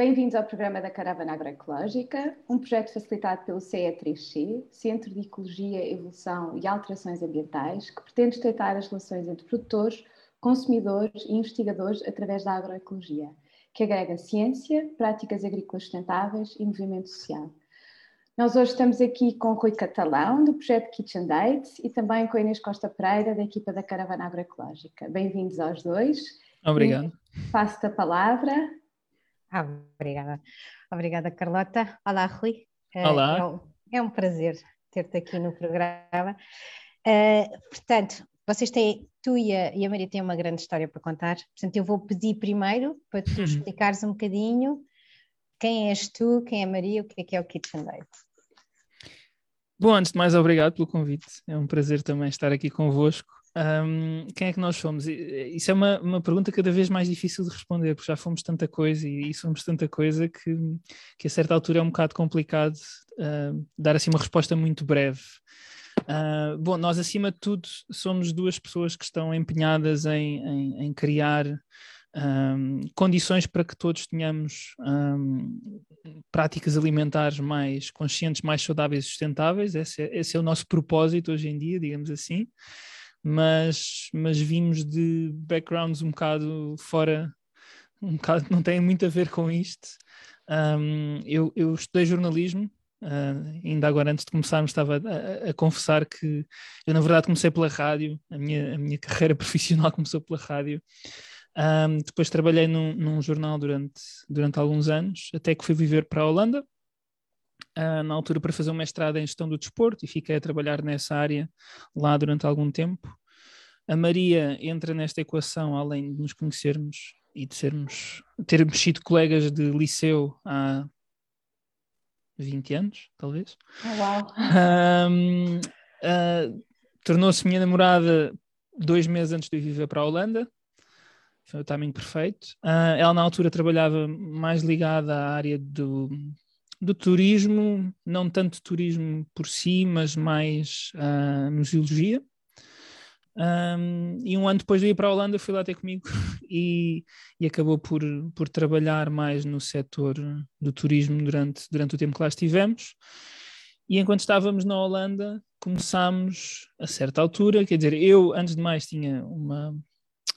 Bem-vindos ao programa da Caravana Agroecológica, um projeto facilitado pelo CE3C, Centro de Ecologia, Evolução e Alterações Ambientais, que pretende estreitar as relações entre produtores, consumidores e investigadores através da agroecologia, que agrega ciência, práticas agrícolas sustentáveis e movimento social. Nós hoje estamos aqui com Rui Catalão, do projeto Kitchen Dates, e também com Inês Costa Pereira, da equipa da Caravana Agroecológica. Bem-vindos aos dois. Obrigado. Passo-te a palavra. Ah, obrigada. Obrigada, Carlota. Olá, Rui. Eh, Olá. É um, é um prazer ter-te aqui no programa. Uh, portanto, vocês têm, tu e a, e a, Maria têm uma grande história para contar. Portanto, eu vou pedir primeiro para tu uhum. explicares um bocadinho quem és tu, quem é a Maria, o que é que é o Kitchen Dates. Bom, antes de mais, obrigado pelo convite. É um prazer também estar aqui convosco. Um, quem é que nós somos? Isso é uma, uma pergunta cada vez mais difícil de responder, porque já fomos tanta coisa e, e somos tanta coisa que, que a certa altura é um bocado complicado uh, dar assim uma resposta muito breve. Uh, bom, nós acima de tudo somos duas pessoas que estão empenhadas em, em, em criar um, condições para que todos tenhamos um, práticas alimentares mais conscientes, mais saudáveis e sustentáveis. Esse é, esse é, o nosso propósito hoje em dia, digamos assim. Mas, mas vimos de backgrounds um bocado fora, um bocado não tem muito a ver com isto. Um, eu, eu estudei jornalismo, Uh, ainda agora, antes de começarmos, estava a, a, confessar que eu, na verdade, comecei pela rádio, a minha, a minha carreira profissional começou pela rádio. Um, depois trabalhei num, num, jornal durante, durante alguns anos, até que fui viver para a Holanda, uh, na altura para fazer um mestrado em gestão do desporto, e fiquei a trabalhar nessa área lá durante algum tempo. A Maria entra nesta equação, além de nos conhecermos e de sermos, termos sido colegas de liceu há 20 anos, talvez. Uau! Um, uh, Tornou-se minha namorada dois meses antes de eu viver para a Holanda foi o timing perfeito. Uh, ela, na altura, trabalhava mais ligada à área do, do turismo, não tanto turismo por si, mas mais uh, museologia. Um, e um ano depois de ir para a Holanda, fui lá ter comigo e, e acabou por, por trabalhar mais no setor do turismo durante, durante o tempo que lá estivemos. E enquanto estávamos na Holanda, começámos a certa altura, quer dizer, eu antes de mais tinha uma,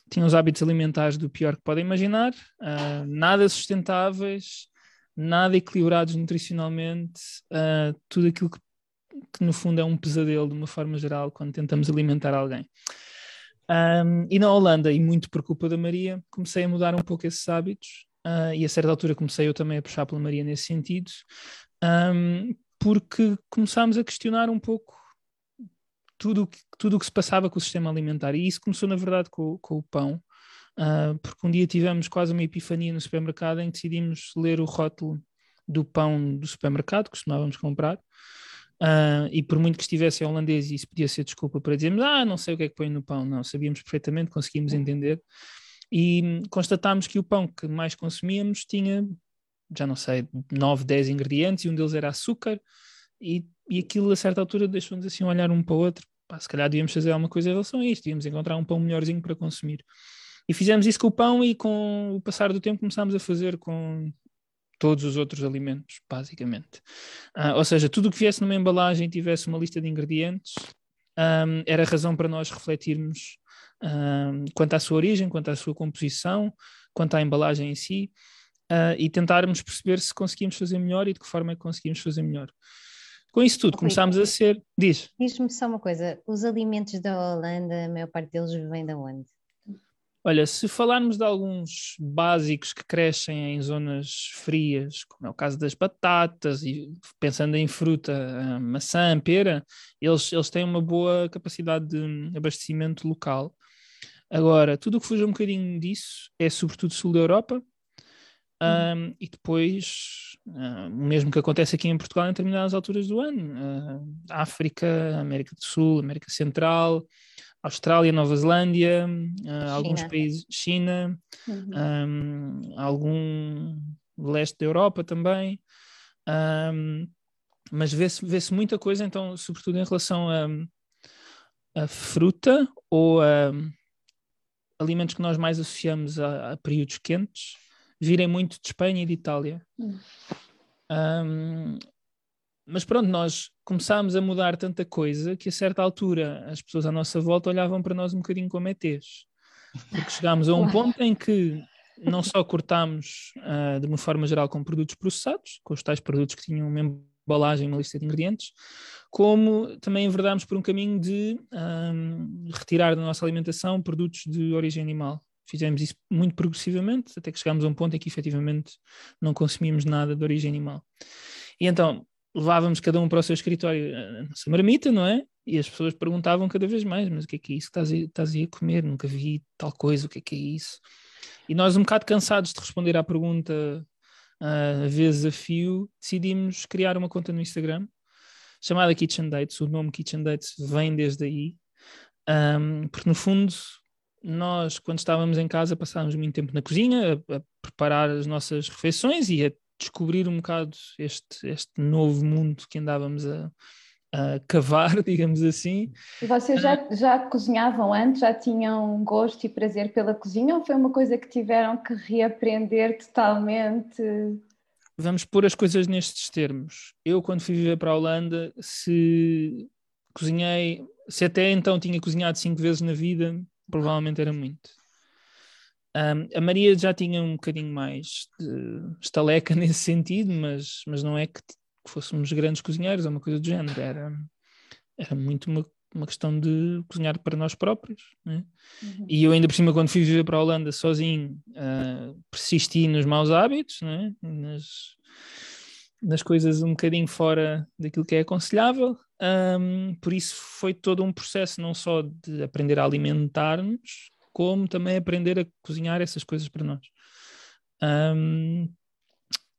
tinham os hábitos alimentares do pior que podem imaginar, uh, nada sustentáveis, nada equilibrados nutricionalmente, uh, tudo aquilo que, que, no fundo é um pesadelo de uma forma geral quando tentamos alimentar alguém. Um, e na Holanda, e muito por culpa da Maria, comecei a mudar um pouco esses hábitos uh, e a certa altura comecei eu também a puxar pela Maria nesse sentido, um, porque começámos a questionar um pouco tudo que, tudo o que se passava com o sistema alimentar. E isso começou, na verdade, com, com o pão, uh, porque um dia tivemos quase uma epifania no supermercado em que decidimos ler o rótulo do pão do supermercado, que costumávamos comprar. Uh, e por muito que estivesse em holandês, isso podia ser desculpa para dizermos, ah, não sei o que é que põe no pão. Não, sabíamos perfeitamente, conseguimos entender. E constatámos que o pão que mais consumíamos tinha, já não sei, 9, 10 ingredientes, e um deles era açúcar, e, e aquilo a certa altura deixou-nos assim olhar um para o outro pá, se calhar devíamos fazer alguma coisa em relação a isto, devíamos encontrar um pão melhorzinho para consumir. E fizemos isso com o pão e com o passar do tempo começámos a fazer com todos os outros alimentos, basicamente. Uh, ou seja, tudo o que viesse numa embalagem e tivesse uma lista de ingredientes um, era razão para nós refletirmos um, quanto à sua origem, quanto à sua composição, quanto à embalagem em si uh, e tentarmos perceber se conseguimos fazer melhor e de que forma é que conseguimos fazer melhor. Com isso tudo, começámos a ser. Diz. Diz-me só uma coisa: os alimentos da Holanda, a maior parte deles vem de onde? Olha, se falarmos de alguns básicos que crescem em zonas frias, como é o caso das batatas, e pensando em fruta, maçã, pera, eles, eles têm uma boa capacidade de abastecimento local. Agora, tudo o que fuja um bocadinho disso é sobretudo sul da Europa, um, e depois, uh, o mesmo que acontece aqui em Portugal em determinadas alturas do ano: uh, África, América do Sul, América Central, Austrália, Nova Zelândia, uh, alguns países, China, uhum. um, algum leste da Europa também. Um, mas vê-se vê muita coisa, então, sobretudo em relação a, a fruta ou a alimentos que nós mais associamos a, a períodos quentes virem muito de Espanha e de Itália. Hum. Um, mas pronto, nós começámos a mudar tanta coisa que a certa altura as pessoas à nossa volta olhavam para nós um bocadinho como ETs. Porque chegámos a um ponto em que não só cortámos uh, de uma forma geral com produtos processados, com os tais produtos que tinham uma embalagem, uma lista de ingredientes, como também enverdámos por um caminho de um, retirar da nossa alimentação produtos de origem animal. Fizemos isso muito progressivamente, até que chegámos a um ponto em que efetivamente não consumíamos nada de origem animal. E então levávamos cada um para o seu escritório a nossa marmita, não é? E as pessoas perguntavam cada vez mais: mas o que é que é isso que estás a, estás a comer? Nunca vi tal coisa, o que é que é isso? E nós, um bocado cansados de responder à pergunta uh, vezes a fio, decidimos criar uma conta no Instagram chamada Kitchen Dates. O nome Kitchen Dates vem desde aí, um, porque no fundo nós, quando estávamos em casa, passávamos muito tempo na cozinha a, a preparar as nossas refeições e a descobrir um bocado este, este novo mundo que andávamos a, a cavar, digamos assim. E vocês já, ah. já cozinhavam antes? Já tinham gosto e prazer pela cozinha ou foi uma coisa que tiveram que reaprender totalmente? Vamos pôr as coisas nestes termos. Eu, quando fui viver para a Holanda, se cozinhei, se até então tinha cozinhado cinco vezes na vida, provavelmente era muito. Um, a Maria já tinha um bocadinho mais de estaleca nesse sentido, mas, mas não é que, que fôssemos grandes cozinheiros ou uma coisa do género, era, era muito uma, uma questão de cozinhar para nós próprios. Né? Uhum. E eu, ainda por cima, quando fui viver para a Holanda sozinho, uh, persisti nos maus hábitos, né? nas, nas coisas um bocadinho fora daquilo que é aconselhável. Um, por isso foi todo um processo não só de aprender a alimentar-nos, como também aprender a cozinhar essas coisas para nós. Um,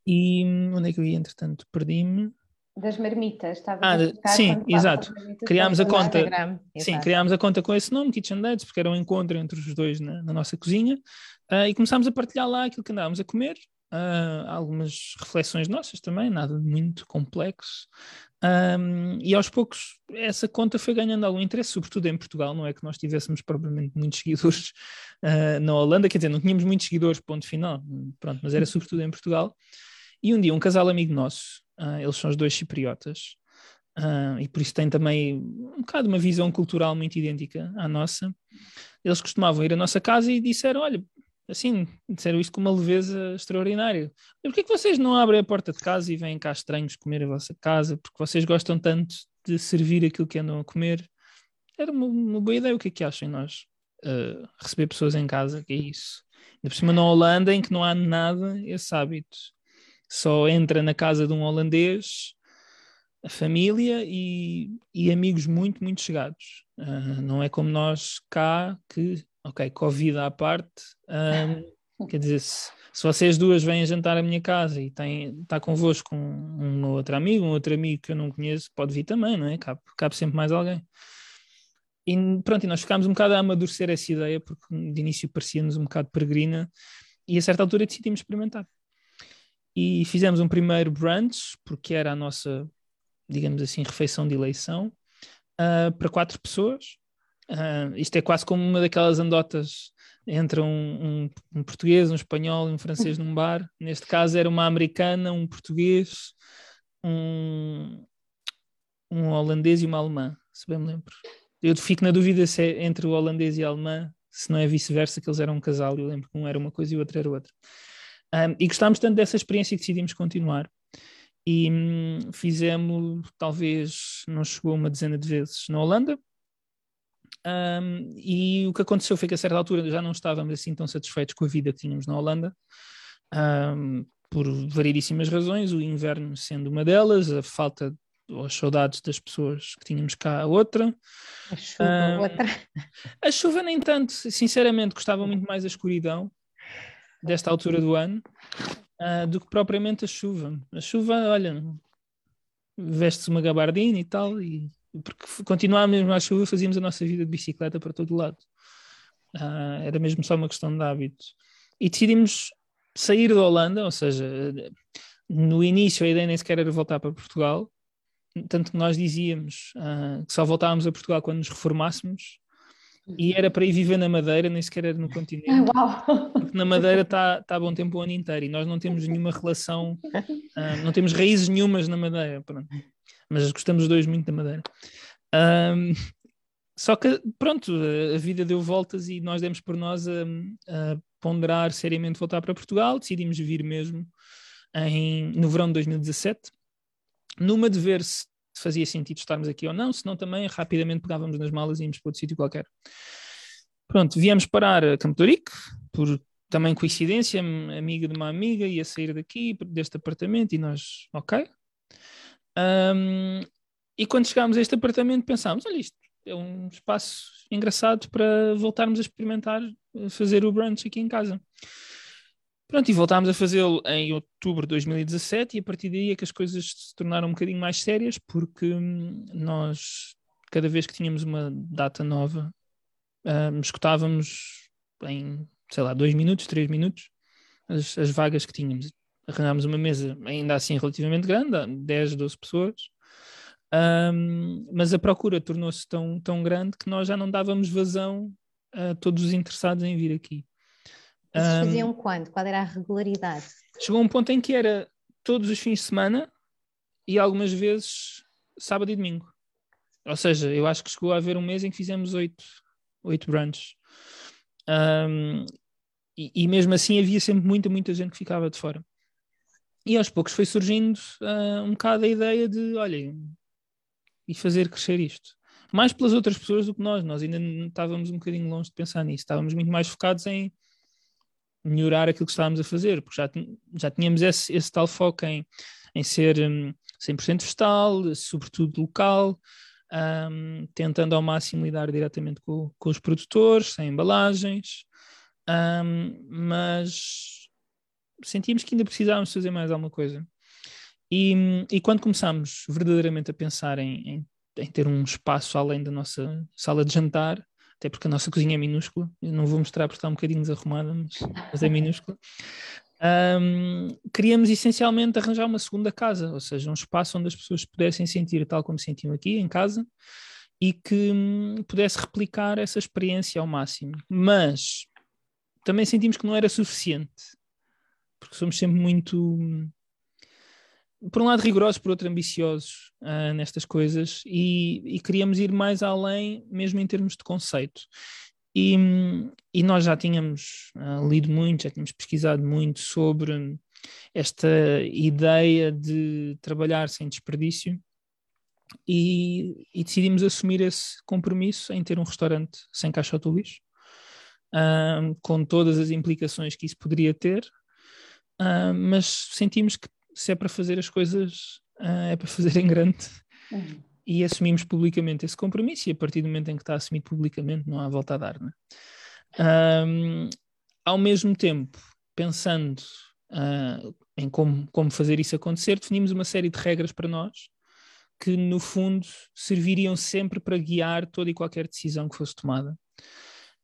e onde é que eu ia, entretanto? Perdi-me. Das marmitas, estava ah, a Sim, exato. Criámos a conta. Sim, criámos a conta com esse nome, Kitchen Dates, porque era um encontro entre os dois na, na nossa cozinha. Uh, e começámos a partilhar lá aquilo que andávamos a comer, uh, algumas reflexões nossas também, nada muito complexo. Um, e aos poucos essa conta foi ganhando algum interesse, sobretudo em Portugal, não é que nós tivéssemos propriamente muitos seguidores uh, na Holanda, quer dizer, não tínhamos muitos seguidores, ponto final, pronto, mas era sobretudo em Portugal. E um dia um casal amigo nosso, uh, eles são os dois cipriotas, uh, e por isso têm também um bocado uma visão cultural muito idêntica à nossa. Eles costumavam ir à nossa casa e disseram: Olha, assim, disseram isto com uma leveza extraordinária. Mas porquê que vocês não abrem a porta de casa e vêm cá estranhos comer a vossa casa? Porque vocês gostam tanto de servir aquilo que andam a comer. Era uma, uma boa ideia. O que é que acham nós? Uh, receber pessoas em casa, que é isso. Ainda por cima na Holanda, em que não há nada esse hábito. Só entra na casa de um holandês a família e, e amigos muito, muito chegados. Uh, não é como nós cá que ok, Covid à parte, um, quer dizer, se, se, vocês duas vêm jantar à minha casa e está convosco um, um outro amigo, um outro amigo que eu não conheço, pode vir também, não é? Cabe, cabe sempre mais alguém. E pronto, e nós ficámos um bocado a amadurecer essa ideia, porque de início parecia-nos um bocado peregrina, e a certa altura decidimos experimentar. E fizemos um primeiro brunch, porque era a nossa, digamos assim, refeição de eleição, uh, para quatro pessoas. Uh, isto é quase como uma daquelas andotas entre um, um, um, português, um espanhol e um francês num bar. Neste caso era uma americana, um português, um, um holandês e uma alemã, se bem me lembro. Eu fico na dúvida se é entre o holandês e a alemã, se não é vice-versa, que eles eram um casal. Eu lembro que um era uma coisa e o outro era outra. Um, e gostámos tanto dessa experiência que decidimos continuar. E hum, fizemos, talvez, não chegou uma dezena de vezes na Holanda, um, e o que aconteceu foi que a certa altura já não estávamos assim tão satisfeitos com a vida que tínhamos na Holanda, um, por variedíssimas razões, o inverno sendo uma delas, a falta ou as saudades das pessoas que tínhamos cá, outra. A chuva, outra. A chuva nem tanto, sinceramente, gostava muito mais da escuridão desta altura do ano uh, do que propriamente a chuva. A chuva, olha, veste-se uma gabardina e tal, e porque continuávamos à chuva, fazíamos a nossa vida de bicicleta para todo lado. Uh, era mesmo só uma questão de hábito. E decidimos sair da Holanda, ou seja, no início a ideia nem sequer era voltar para Portugal, tanto que nós dizíamos uh, que só voltávamos a Portugal quando nos reformássemos, e era para ir viver na Madeira, nem sequer era no continente. Ah, uau! Porque na Madeira está tá bom tempo o ano inteiro e nós não temos nenhuma relação, uh, não temos raízes nenhumas na Madeira, pronto. Mas gostamos os dois muito da Madeira. Um, só que, pronto, a vida deu voltas e nós demos por nós a, a ponderar seriamente voltar para Portugal, decidimos vir mesmo em, no verão de 2017, numa de ver se fazia sentido estarmos aqui ou não, senão também rapidamente pegávamos nas malas e íamos para outro sítio qualquer. Pronto, viemos parar a Campo Rico, por também coincidência, amiga de uma amiga ia sair daqui, deste apartamento, e nós, ok. Um, e quando chegámos a este apartamento pensámos, olha isto, é um espaço engraçado para voltarmos a experimentar fazer o brunch aqui em casa. Pronto, e voltámos a fazê-lo em outubro de 2017 e a partir daí é que as coisas se tornaram um bocadinho mais sérias porque hum, nós, cada vez que tínhamos uma data nova, um, escutávamos em, sei lá, dois minutos, três minutos, as, as vagas que tínhamos. Arranjámos uma mesa ainda assim relativamente grande, 10, 12 pessoas, um, mas a procura tornou-se tão, tão grande que nós já não dávamos vazão a todos os interessados em vir aqui. Vocês um, faziam quando? Qual era a regularidade? Chegou um ponto em que era todos os fins de semana e algumas vezes sábado e domingo. Ou seja, eu acho que chegou a haver um mês em que fizemos oito, oito brunches. Um, e, e, mesmo assim havia sempre muita, muita gente que ficava de fora. E aos poucos foi surgindo uh, um bocado a ideia de, olha, e fazer crescer isto. Mais pelas outras pessoas do que nós. Nós ainda estávamos um bocadinho longe de pensar nisso. Estávamos muito mais focados em melhorar aquilo que estávamos a fazer, porque já, já tínhamos esse, esse tal foco em, em ser um, 100% vegetal, sobretudo local, um, tentando ao máximo lidar diretamente com, com os produtores, sem embalagens, um, mas sentimos que ainda precisávamos fazer mais alguma coisa. E, e quando começámos verdadeiramente a pensar em, em, em ter um espaço além da nossa sala de jantar, até porque a nossa cozinha é minúscula, eu não vou mostrar porque está um bocadinho desarrumada, mas, mas é minúscula. Um, queríamos essencialmente arranjar uma segunda casa, ou seja, um espaço onde as pessoas pudessem sentir tal como sentiam aqui em casa e que hum, pudesse replicar essa experiência ao máximo. Mas também sentimos que não era suficiente, porque somos sempre muito por um lado rigorosos, por outro ambiciosos uh, nestas coisas e, e, queríamos ir mais além, mesmo em termos de conceito. E, e nós já tínhamos uh, lido muito, já tínhamos pesquisado muito sobre esta ideia de trabalhar sem desperdício e, e decidimos assumir esse compromisso em ter um restaurante sem caixote de lixo, uh, com todas as implicações que isso poderia ter, mas sentimos que se é para fazer as coisas, uh, é para fazer em grande. Uhum. E assumimos publicamente esse compromisso, e a partir do momento em que está assumido publicamente, não há volta a dar. Né? Um, ao mesmo tempo, pensando uh, em como, como fazer isso acontecer, definimos uma série de regras para nós que, no fundo, serviriam sempre para guiar toda e qualquer decisão que fosse tomada.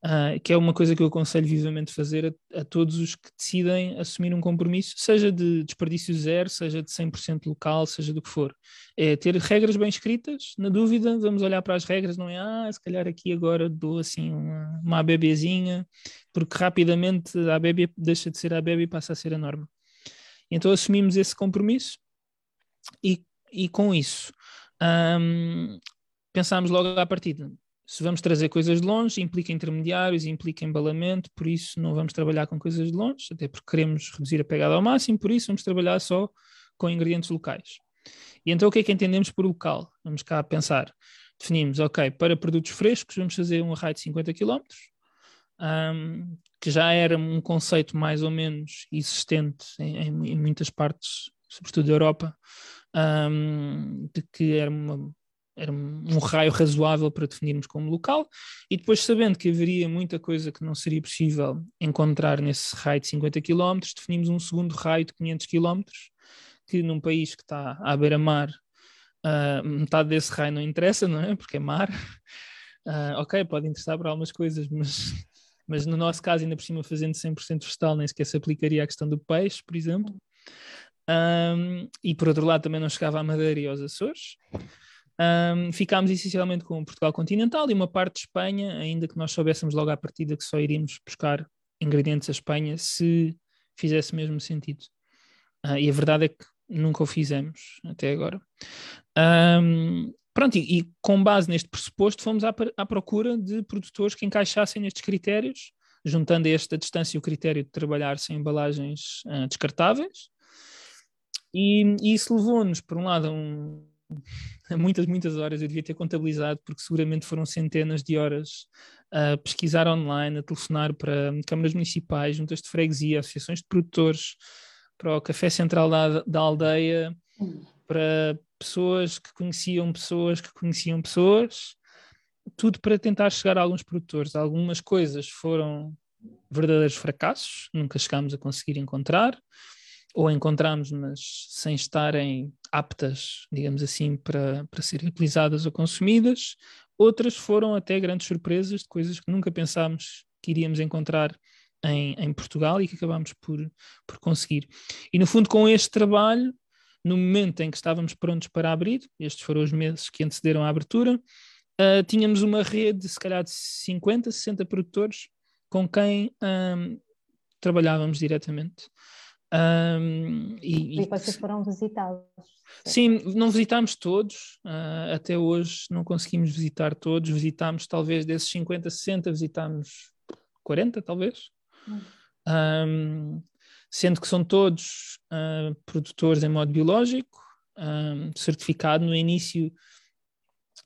Uh, que é uma coisa que eu aconselho vivamente fazer a, a, todos os que decidem assumir um compromisso, seja de desperdício zero, seja de 100% local, seja do que for. É ter regras bem escritas, na dúvida, vamos olhar para as regras, não é, ah, se calhar aqui agora dou assim uma, uma bebezinha, porque rapidamente a bebê deixa de ser a bebê e passa a ser a norma. Então assumimos esse compromisso e, e com isso um, pensámos logo à partida, se vamos trazer coisas de longe, implica intermediários, implica embalamento, por isso não vamos trabalhar com coisas de longe, até porque queremos reduzir a pegada ao máximo, por isso vamos trabalhar só com ingredientes locais. E então o que é que entendemos por local? Vamos cá pensar. Definimos, ok, para produtos frescos vamos fazer um raio de 50 km, um, que já era um conceito mais ou menos existente em, em, em muitas partes, sobretudo da Europa, um, de que era uma era um raio razoável para definirmos como local, e depois sabendo que haveria muita coisa que não seria possível encontrar nesse raio de 50 km, definimos um segundo raio de 500 km, que num país que está à beira-mar, uh, metade desse raio não interessa, não é? Porque é mar. Uh, ok, pode interessar para algumas coisas, mas, mas no nosso caso, ainda por cima, fazendo 100% vegetal, nem sequer se aplicaria à questão do peixe, por exemplo. Um, e por outro lado, também não chegava à Madeira e aos Açores. Um, ficámos essencialmente com Portugal continental e uma parte de Espanha, ainda que nós soubéssemos logo à partida que só iríamos buscar ingredientes à Espanha se fizesse mesmo sentido. Uh, e a verdade é que nunca o fizemos até agora. Um, pronto, e, e, com base neste pressuposto, fomos à, à, procura de produtores que encaixassem nestes critérios, juntando a esta distância o critério de trabalhar sem embalagens uh, descartáveis. E, e isso levou-nos, por um lado, a, um, muitas, muitas horas, eu devia ter contabilizado, porque seguramente foram centenas de horas a pesquisar online, a telefonar para câmaras municipais, juntas de freguesia, associações de produtores, para o Café Central da, da aldeia, para pessoas que conheciam pessoas que conheciam pessoas, tudo para tentar chegar a alguns produtores. Algumas coisas foram verdadeiros fracassos, nunca chegámos a conseguir encontrar, ou encontramos, mas sem estarem aptas, digamos assim, para, para serem utilizadas ou consumidas. Outras foram até grandes surpresas de coisas que nunca pensámos que iríamos encontrar em, em Portugal e que acabámos por, por conseguir. E no fundo, com este trabalho, no momento em que estávamos prontos para abrir, estes foram os meses que antecederam a abertura, uh, tínhamos uma rede de se calhar de 50, 60 produtores com quem um, trabalhávamos diretamente. Um, e, e, vocês foram visitados? Sim, não visitámos todos, uh, até hoje não conseguimos visitar todos, visitámos talvez desses 50, 60, visitámos 40 talvez. Um, sendo que são todos uh, produtores em modo biológico, um, certificado. No início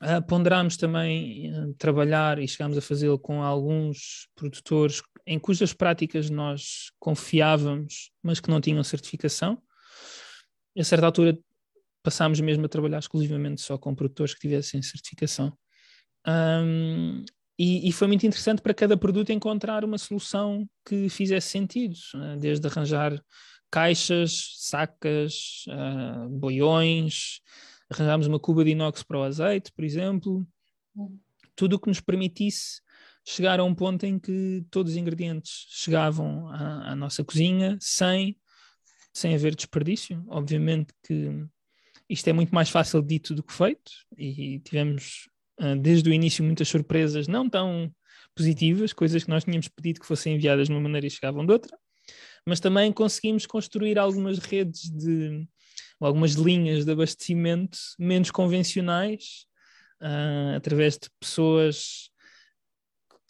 uh, ponderámos também uh, trabalhar e chegámos a fazê-lo com alguns produtores em cujas práticas nós confiávamos, mas que não tinham certificação. A certa altura passámos mesmo a trabalhar exclusivamente só com produtores que tivessem certificação. Um, e, e, foi muito interessante para cada produto encontrar uma solução que fizesse sentido, né? desde arranjar caixas, sacas, uh, boiões, arranjámos uma cuba de inox para o azeite, por exemplo, hum. tudo o que nos permitisse chegar a um ponto em que todos os ingredientes chegavam à, à nossa cozinha sem, sem haver desperdício. Obviamente que isto é muito mais fácil dito do que feito e tivemos ah, desde o início muitas surpresas não tão positivas, coisas que nós tínhamos pedido que fossem enviadas de uma maneira e chegavam de outra, mas também conseguimos construir algumas redes de algumas linhas de abastecimento menos convencionais uh, através de pessoas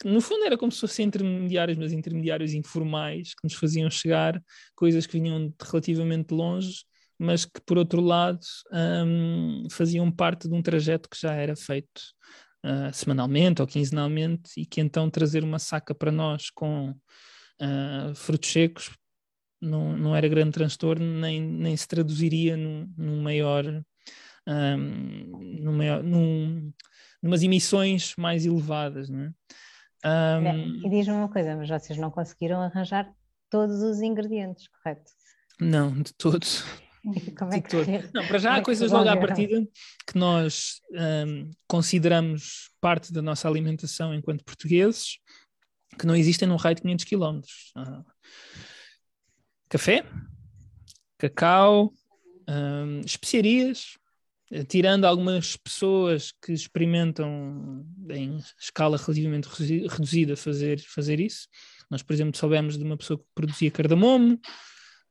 no fundo era como se fossem intermediários, mas intermediários informais que nos faziam chegar coisas que vinham de relativamente longe mas que por outro lado um, faziam parte de um trajeto que já era feito uh, semanalmente ou quinzenalmente e que então trazer uma saca para nós com uh, frutos secos não, não era grande transtorno, nem, nem se traduziria num, num maior, um, num maior num, numas emissões mais elevadas. Não é? Um, e diz-me uma coisa, mas vocês não conseguiram arranjar todos os ingredientes, correto? Não, de todos. Como é que Não, para já há é coisas logo à partida que nós um, consideramos parte da nossa alimentação enquanto portugueses que não existem num raio de 500 km. Uh, café, cacau, um, especiarias, tirando algumas pessoas que experimentam em escala relativamente reduzida fazer, fazer isso. Nós, por exemplo, soubemos de uma pessoa que produzia cardamomo.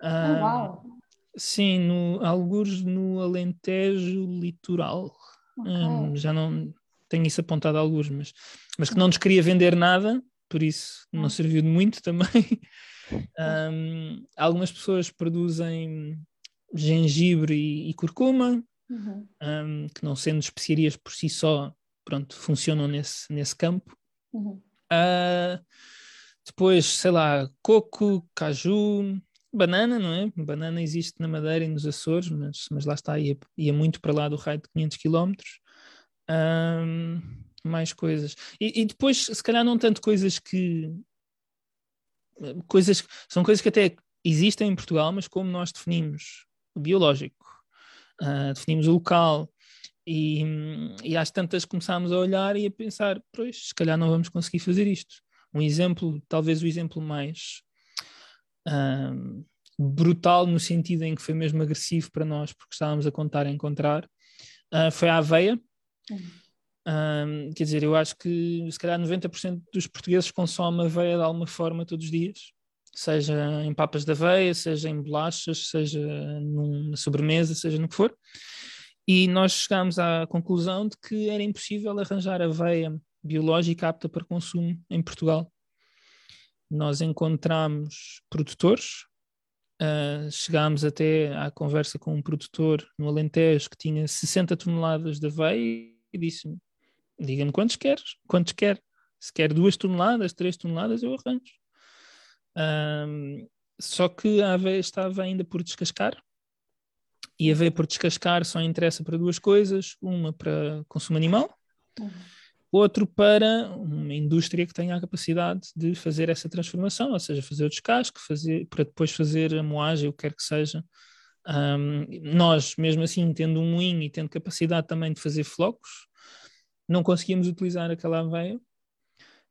Oh, uau. Sim, no, alguns no Alentejo Litoral. Okay. Um, já não tenho isso apontado a alguns, mas, mas que não nos queria vender nada, por isso não serviu de muito também. Um, algumas pessoas produzem gengibre e, e curcuma, uhum. um, que não sendo especiarias por si só, pronto, funcionam nesse, nesse campo. Uhum. Uh, depois, sei lá, coco, caju, banana, não é? Banana existe na Madeira e nos Açores, mas, mas lá está, ia, ia muito para lá do raio de 500 km. Um, mais coisas. E, e, depois, se calhar, não tanto coisas que. Coisas, são coisas que até existem em Portugal, mas como nós definimos o biológico, uh, definimos o local, e, e às tantas começámos a olhar e a pensar, pois, se calhar não vamos conseguir fazer isto. Um exemplo, talvez o exemplo mais um, brutal no sentido em que foi mesmo agressivo para nós, porque estávamos a contar a encontrar, uh, foi a aveia. Um, quer dizer, eu acho que se calhar 90% dos portugueses consomem aveia de alguma forma todos os dias, seja em papas de aveia, seja em bolachas, seja numa sobremesa, seja no que for. E nós chegámos à conclusão de que era impossível arranjar aveia biológica apta para consumo em Portugal. Nós encontramos produtores, uh, chegámos até à conversa com um produtor no Alentejo que tinha 60 toneladas de aveia e disse-me: diga-me quantos queres, quantos quer. Se quer duas toneladas, três toneladas, eu arranjo. Um, só que a aveia estava ainda por descascar e a aveia por descascar só interessa para duas coisas: uma para consumo animal, uhum. outro para uma indústria que tenha a capacidade de fazer essa transformação, ou seja, fazer o descasque, fazer, para depois fazer a moagem, o que quer que seja. Um, nós, mesmo assim, tendo um moinho e tendo capacidade também de fazer flocos, não conseguíamos utilizar aquela aveia.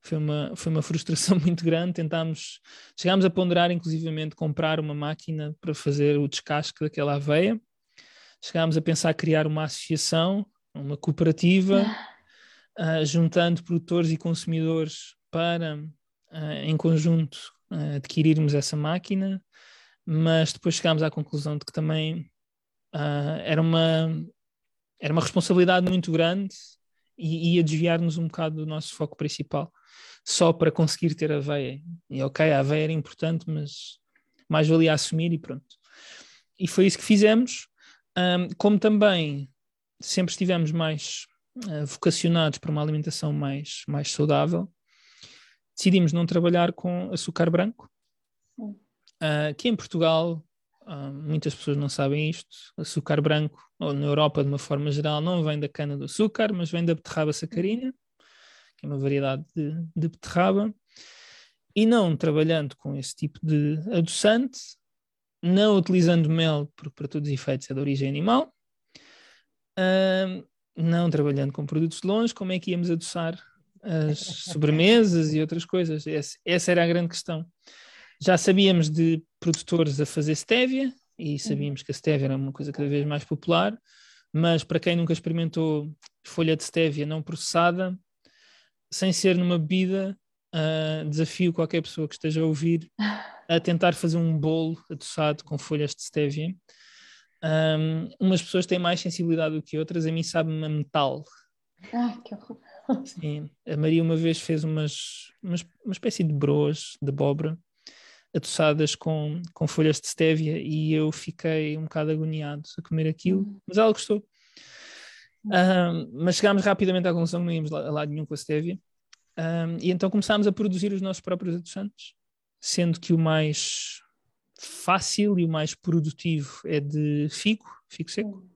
Foi uma, foi uma frustração muito grande. Tentámos, chegámos a ponderar, inclusivamente, comprar uma máquina para fazer o descasque daquela aveia. Chegámos a pensar criar uma associação, uma cooperativa, uh, juntando produtores e consumidores para, uh, em conjunto, uh, adquirirmos essa máquina, mas depois chegámos à conclusão de que também era, uma, era uma responsabilidade muito grande e ia desviar-nos um bocado do nosso foco principal, só para conseguir ter a veia. E ok, a veia era importante, mas mais valia assumir e pronto. E foi isso que fizemos. Um, como também sempre estivemos mais uh, vocacionados para uma alimentação mais, mais saudável, decidimos não trabalhar com açúcar branco, uh, que em Portugal Uh, muitas pessoas não sabem isto. Açúcar branco, ou na Europa de uma forma geral, não vem da cana do açúcar, mas vem da beterraba sacarina, que é uma variedade de, de beterraba. E não trabalhando com esse tipo de adoçante, não utilizando mel, porque para todos os efeitos é de origem animal, uh, não trabalhando com produtos de longe, como é que íamos adoçar as sobremesas e outras coisas? Essa, essa era a grande questão. Já sabíamos de produtores a fazer stevia e sabíamos que a stevia era uma coisa cada vez mais popular, mas para quem nunca experimentou folha de stevia não processada, sem ser numa bebida, uh, desafio qualquer pessoa que esteja a ouvir a tentar fazer um bolo adoçado com folhas de stevia. Um, umas pessoas têm mais sensibilidade do que outras, a mim sabe-me a metal. Ai, que horror. Sim, a Maria uma vez fez umas, umas uma espécie de broas de abóbora adoçadas com, com folhas de stevia e eu fiquei um bocado agoniado a comer aquilo, uhum. mas ela gostou. Um, mas chegámos rapidamente à conclusão que não íamos a lado nenhum com a stevia. Um, e então começámos a produzir os nossos próprios adoçantes, sendo que o mais fácil e o mais produtivo é de figo, figo seco.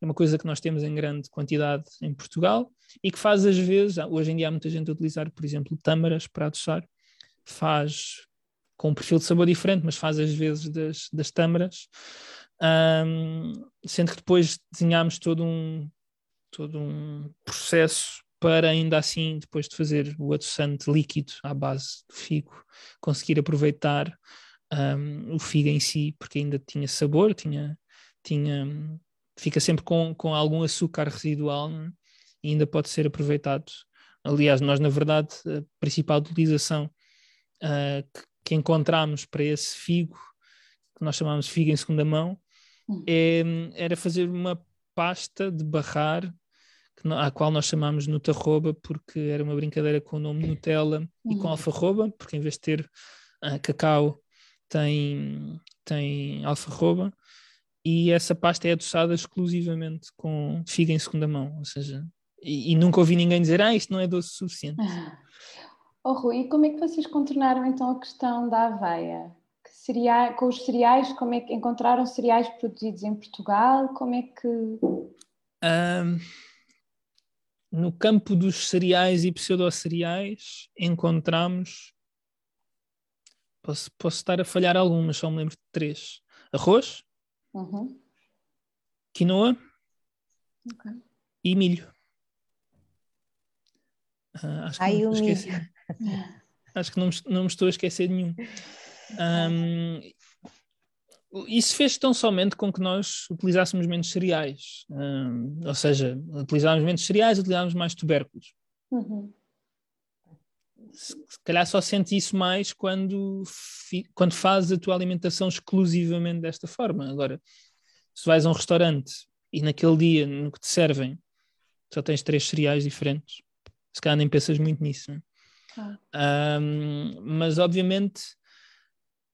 É uma coisa que nós temos em grande quantidade em Portugal e que faz às vezes, hoje em dia há muita gente a utilizar, por exemplo, tâmaras para adoçar, faz com um perfil de sabor diferente, mas faz às vezes das, das tâmaras, um, sendo que depois desenhámos todo um, todo um processo para ainda assim, depois de fazer o adoçante líquido à base do figo, conseguir aproveitar um, o figo em si, porque ainda tinha sabor, tinha, tinha, fica sempre com, com algum açúcar residual né? e ainda pode ser aproveitado. Aliás, nós, na verdade, a principal utilização uh, que, que encontramos para esse figo, que nós chamamos de figo em segunda mão, hum. é, era fazer uma pasta de barrar, que, à qual nós chamamos Nutarroba, porque era uma brincadeira com o nome Nutella e com hum. alfarroba, porque em vez de ter uh, cacau, tem, tem alfarroba. E essa pasta é adoçada exclusivamente com figo em segunda mão, ou seja, e, e nunca ouvi ninguém dizer, ah, isto não é doce o suficiente. Oh, Rui, e como é que vocês contornaram então a questão da aveia? Cereais, com os cereais, como é que encontraram cereais produzidos em Portugal? Como é que. Um, no campo dos cereais e pseudo-cereais, encontramos. Posso, posso estar a falhar algumas, só me lembro de três: arroz, uhum. quinoa okay. e milho. Uh, acho que Ai, não esqueci. Acho que não me, não me estou a esquecer de nenhum. Um, isso fez tão somente com que nós utilizássemos menos cereais. Um, ou seja, utilizávamos menos cereais, utilizávamos mais tubérculos. Uhum. Se, se calhar só sentes isso mais quando, quando fazes a tua alimentação exclusivamente desta forma. Agora, se vais a um restaurante e naquele dia no que te servem só tens três cereais diferentes, se calhar nem pensas muito nisso. Um, mas obviamente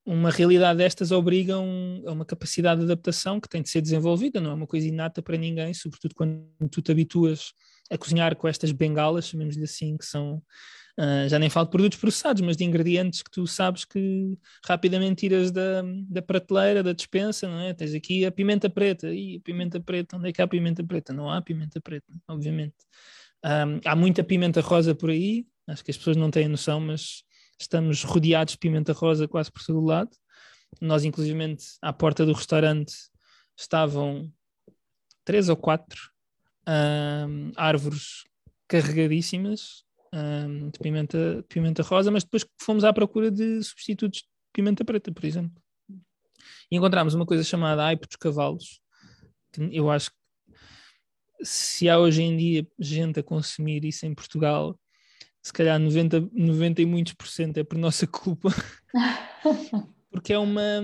uma realidade destas obriga um, a uma capacidade de adaptação que tem de ser desenvolvida, não é uma coisa inata para ninguém, sobretudo quando tu te habituas a cozinhar com estas bengalas, chamemos-lhe assim, que são, uh, já nem falo de produtos processados, mas de ingredientes que tu sabes que rapidamente tiras da, da prateleira, da despensa, não é? Tens aqui a pimenta preta, e a pimenta preta, onde é que há pimenta preta? Não há pimenta preta, obviamente. Um, há muita pimenta rosa por aí, acho que as pessoas não têm noção, mas estamos rodeados de pimenta rosa quase por todo lado. Nós, inclusivamente, à porta do restaurante estavam três ou quatro árvores carregadíssimas de pimenta, pimenta rosa, mas depois fomos à procura de substitutos de pimenta preta, por exemplo. E encontramos uma coisa chamada aipo dos cavalos, que eu acho que se há hoje em dia gente a consumir isso em Portugal, se calhar 90, 90 e muitos por cento é por nossa culpa, porque é uma,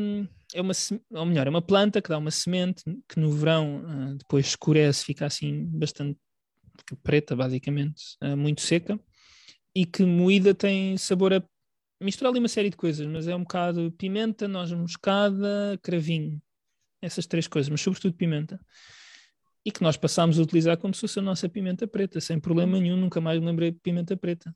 é uma, ou melhor, é uma planta que dá uma semente que no verão uh, depois escurece, fica assim bastante preta, basicamente, uh, muito seca, e que moída tem sabor a misturar ali uma série de coisas, mas é um bocado pimenta, noz moscada, cravinho, essas três coisas, mas sobretudo pimenta e que nós passámos a utilizar como se fosse a nossa pimenta preta, sem problema nenhum, nunca mais me lembrei de pimenta preta.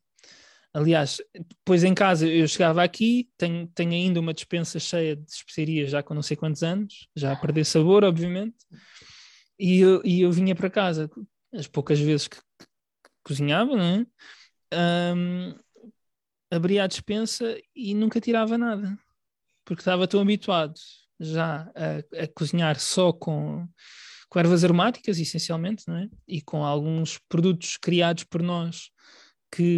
Aliás, depois em casa eu chegava aqui, tenho, tenho ainda uma dispensa cheia de especiarias já com não sei quantos anos, já a perder sabor, obviamente, e eu, e eu vinha para casa, as poucas vezes que, que, cozinhava, não é? Um, abria a dispensa e nunca tirava nada, porque estava tão habituado já a, a cozinhar só com com ervas aromáticas, essencialmente, não é? e com alguns produtos criados por nós que,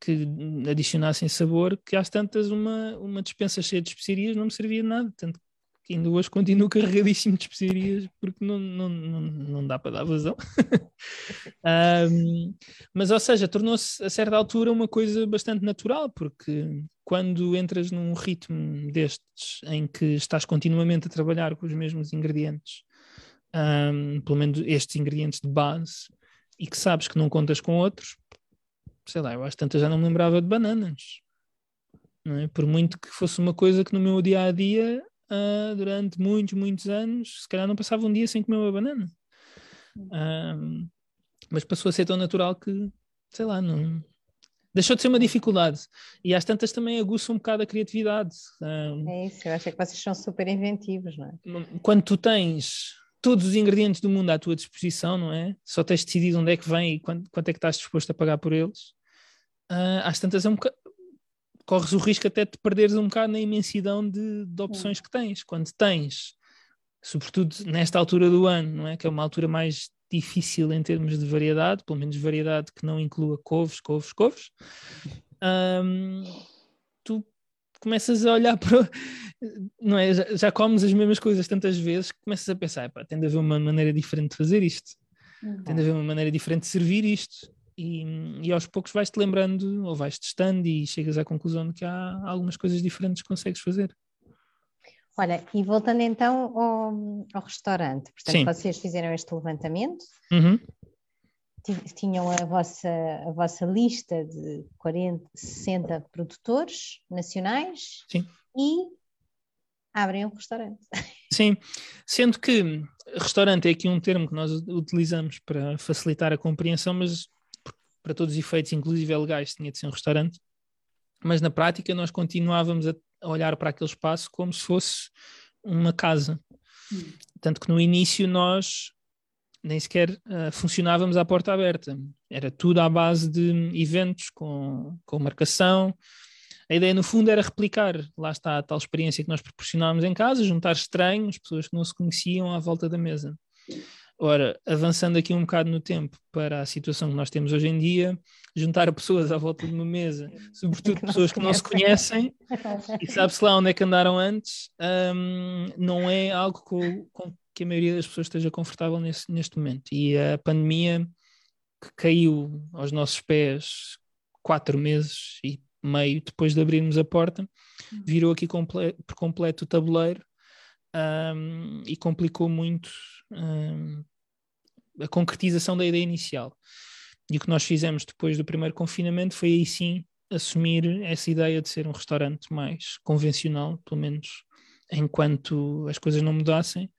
que adicionassem sabor, que às tantas uma, uma dispensa cheia de especiarias não me servia de nada, tanto que ainda hoje continuo carregadíssimo de especiarias porque não, não, não, não dá para dar vazão. um, mas, ou seja, tornou-se a certa altura uma coisa bastante natural, porque quando entras num ritmo destes em que estás continuamente a trabalhar com os mesmos ingredientes um, pelo menos estes ingredientes de base, e que sabes que não contas com outros, sei lá, eu acho tanto já não me lembrava de bananas. É? Por muito que fosse uma coisa que no meu dia a dia, uh, durante muitos, muitos anos, se calhar não passava um dia sem comer uma banana. Um, mas passou a ser tão natural que, sei lá, não. Deixou de ser uma dificuldade. E às tantas também aguça um bocado a criatividade. Um, é isso, eu acho que vocês são super inventivos, não é? Quando tu tens todos os ingredientes do mundo à tua disposição, não é? Só tens de decidir onde é que vem e quanto, quanto é que estás disposto a pagar por eles. Uh, às tantas é um bocado, corres o risco até de perderes um bocado na imensidão de, de opções que tens. Quando tens, sobretudo nesta altura do ano, não é? Que é uma altura mais difícil em termos de variedade, pelo menos variedade que não inclua couves, couves, couves. Um, tu começas a olhar para. Não é? Já, já, comes as mesmas coisas tantas vezes que começas a pensar: pá, tem de haver uma maneira diferente de fazer isto, uhum. tem de haver uma maneira diferente de servir isto. E, e aos poucos vais-te lembrando ou vais testando e chegas à conclusão de que há algumas coisas diferentes que consegues fazer. Olha, e voltando então ao, ao restaurante, portanto, Sim. vocês fizeram este levantamento, uhum tinham a vossa, a vossa lista de 40, 60 produtores nacionais Sim. e abrem um restaurante. Sim, sendo que restaurante é aqui um termo que nós utilizamos para facilitar a compreensão, mas para todos os efeitos, inclusive é legais, tinha de ser um restaurante. Mas na prática nós continuávamos a olhar para aquele espaço como se fosse uma casa. Hum. Tanto que no início nós nem sequer uh, funcionávamos à porta aberta. Era tudo à base de eventos com, com marcação. A ideia, no fundo, era replicar, lá está a tal experiência que nós proporcionámos em casa, juntar estranhos, pessoas que não se conheciam à volta da mesa. Ora, avançando aqui um bocado no tempo para a situação que nós temos hoje em dia, juntar pessoas à volta de uma mesa, sobretudo que pessoas que não se conhecem, e sabe-se lá onde é que andaram antes, um, não é algo com, com, que a maioria das pessoas esteja confortável nesse, neste momento. E a pandemia que caiu aos nossos pés quatro meses e meio depois de abrirmos a porta, uhum. virou aqui comple por completo o tabuleiro um, e complicou muito um, a concretização da ideia inicial. E o que nós fizemos depois do primeiro confinamento foi aí sim assumir essa ideia de ser um restaurante mais convencional, pelo menos enquanto as coisas não mudassem.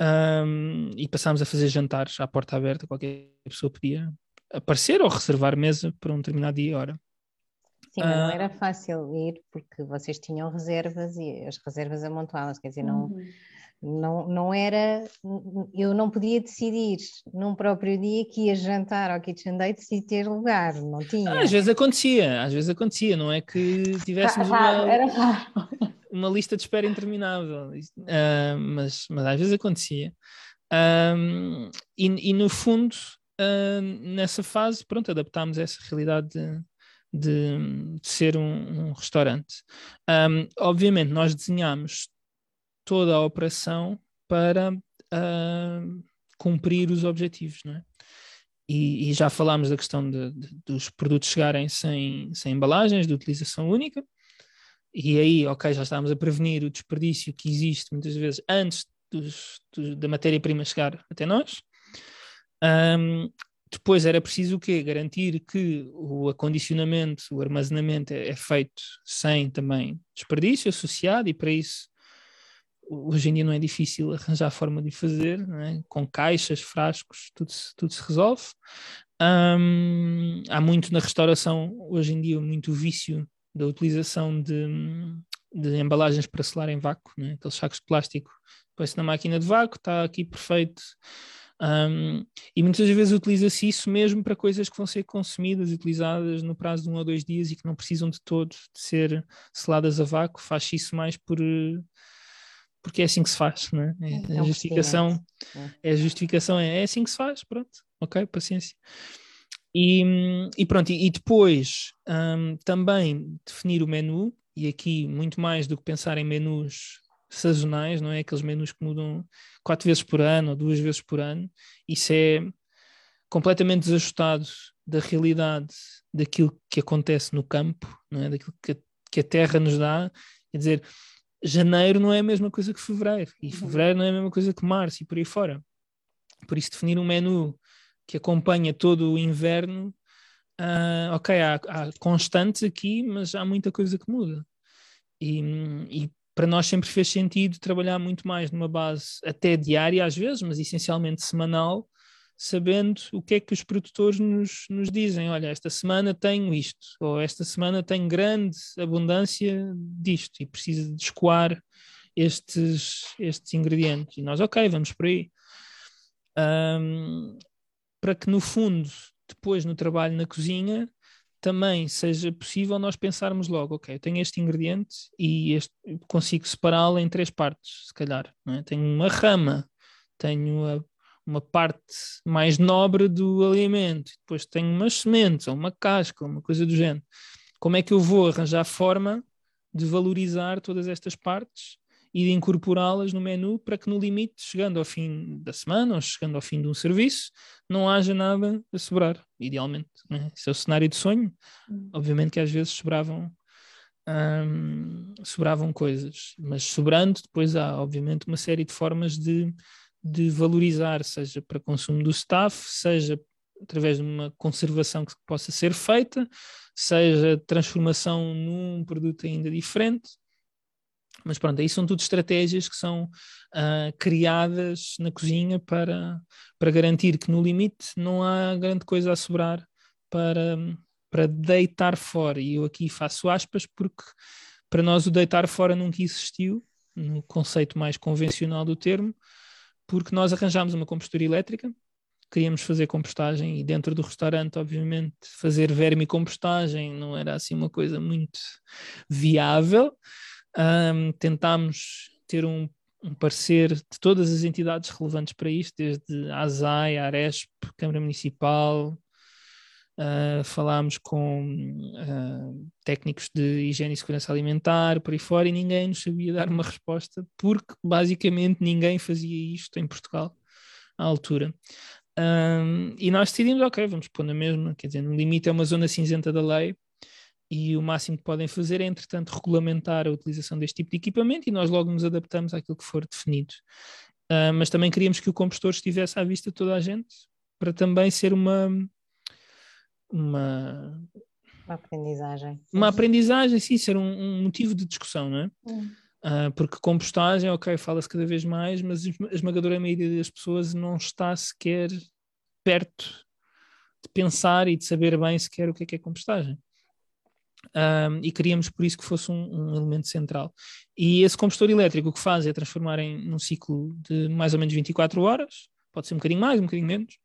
Um, e passámos a fazer jantares à porta aberta, qualquer pessoa podia aparecer ou reservar mesa para um determinado dia e hora. Sim, mas não ah. era fácil ir porque vocês tinham reservas e as reservas amontoavam-se, quer dizer, não, uhum. Não, não era, eu não podia decidir num próprio dia que ia jantar ao Kitchen Date e ter lugar, não tinha. Ah, às vezes acontecia, às vezes acontecia, não é que tivéssemos uma, uma lista de espera interminável, uh, mas, mas às vezes acontecia. Um, e, e, no fundo, uh, nessa fase, pronto, adaptámos essa realidade de, de, de ser um, um restaurante. Um, obviamente, nós desenhámos toda a operação para uh, cumprir os objetivos, não é? E, e, já falámos da questão de, de, dos produtos chegarem sem, sem embalagens, de utilização única, e aí, ok, já estávamos a prevenir o desperdício que existe muitas vezes antes dos, dos, da matéria-prima chegar até nós. Um, depois era preciso o quê? Garantir que o acondicionamento, o armazenamento é, é feito sem também desperdício associado, e para isso hoje em dia não é difícil arranjar forma de fazer, é? com caixas, frascos, tudo se, tudo se resolve. Há muito na restauração, hoje em dia, muito vício da utilização de, de embalagens para selar em vácuo, é? aqueles sacos de plástico, põe-se na máquina de vácuo, está aqui perfeito e muitas vezes utiliza-se isso mesmo para coisas que vão ser consumidas utilizadas no prazo de um ou dois dias e que não precisam de todo de ser seladas a vácuo. Faz isso mais por porque é assim que se faz, não é? é, é a justificação é. é justificação é, é assim que se faz, pronto, ok, paciência. E, e pronto, e, e depois um, também definir o menu, e aqui muito mais do que pensar em menus sazonais, não é? Aqueles menus que mudam quatro vezes por ano ou duas vezes por ano. Isso é completamente desajustado da realidade daquilo que acontece no campo, não é? Daquilo que a, que a terra nos dá. Quer dizer, janeiro não é a mesma coisa que fevereiro, e uhum. fevereiro não é a mesma coisa que março, e por aí fora. Por isso, definir um menu que acompanha todo o inverno, uh, ok, há, há, constantes aqui, mas há muita coisa que muda. E, e para nós sempre fez sentido trabalhar muito mais numa base até diária às vezes, mas essencialmente semanal, sabendo o que é que os produtores nos, nos dizem. Olha, esta semana tenho isto, ou esta semana tenho grande abundância disto e preciso de escoar estes, estes ingredientes. E nós, ok, vamos por aí. Um, para que no fundo, depois no trabalho na cozinha, também seja possível nós pensarmos logo, ok, eu tenho este ingrediente e este, consigo separá-lo em três partes, se calhar. É? Tenho uma rama, tenho a, uma parte mais nobre do alimento, depois tenho umas sementes, ou uma casca, uma coisa do género. Como é que eu vou arranjar forma de valorizar todas estas partes e de incorporá-las no menu para que no limite, chegando ao fim da semana ou chegando ao fim de um serviço, não haja nada a sobrar, idealmente. Né? Esse é o cenário de sonho. Hum. Obviamente que às vezes sobravam, hum, sobravam coisas, mas sobrando, depois há, obviamente, uma série de formas de, de valorizar, seja para consumo do staff, seja através de uma conservação que possa ser feita, seja transformação num produto ainda diferente. Mas pronto, aí são tudo estratégias que são uh, criadas na cozinha para, para garantir que no limite não há grande coisa a sobrar para, para deitar fora. E eu aqui faço aspas porque para nós o deitar fora nunca existiu, no conceito mais convencional do termo, porque nós arranjámos uma compostura elétrica, queríamos fazer compostagem e dentro do restaurante, obviamente, fazer vermicompostagem não era assim uma coisa muito viável. Um, tentámos ter um, um parecer de todas as entidades relevantes para isto, desde a ASAI, a Aresp, Câmara Municipal, Uh, falámos com uh, técnicos de higiene e segurança alimentar por aí fora e ninguém nos sabia dar uma resposta porque basicamente ninguém fazia isto em Portugal à altura. Um, e nós decidimos, ok, vamos pôr na mesma, quer dizer, no limite é uma zona cinzenta da lei e o máximo que podem fazer é, entretanto, regulamentar a utilização deste tipo de equipamento e nós logo nos adaptamos àquilo que for definido. Mas também queríamos que o compostor estivesse à vista de toda a gente para também ser uma uma, uma aprendizagem. Uma aprendizagem, sim, ser um, um motivo de discussão, não é? Hum. Uh, porque compostagem, ok, fala-se cada vez mais, mas a esmagadora maioria das pessoas não está sequer perto de pensar e de saber bem sequer o que é que é compostagem. Um, e queríamos por isso que fosse um, um, elemento central. E esse compostor elétrico o que faz é transformar em num ciclo de mais ou menos 24 horas, pode ser um bocadinho mais, um bocadinho menos,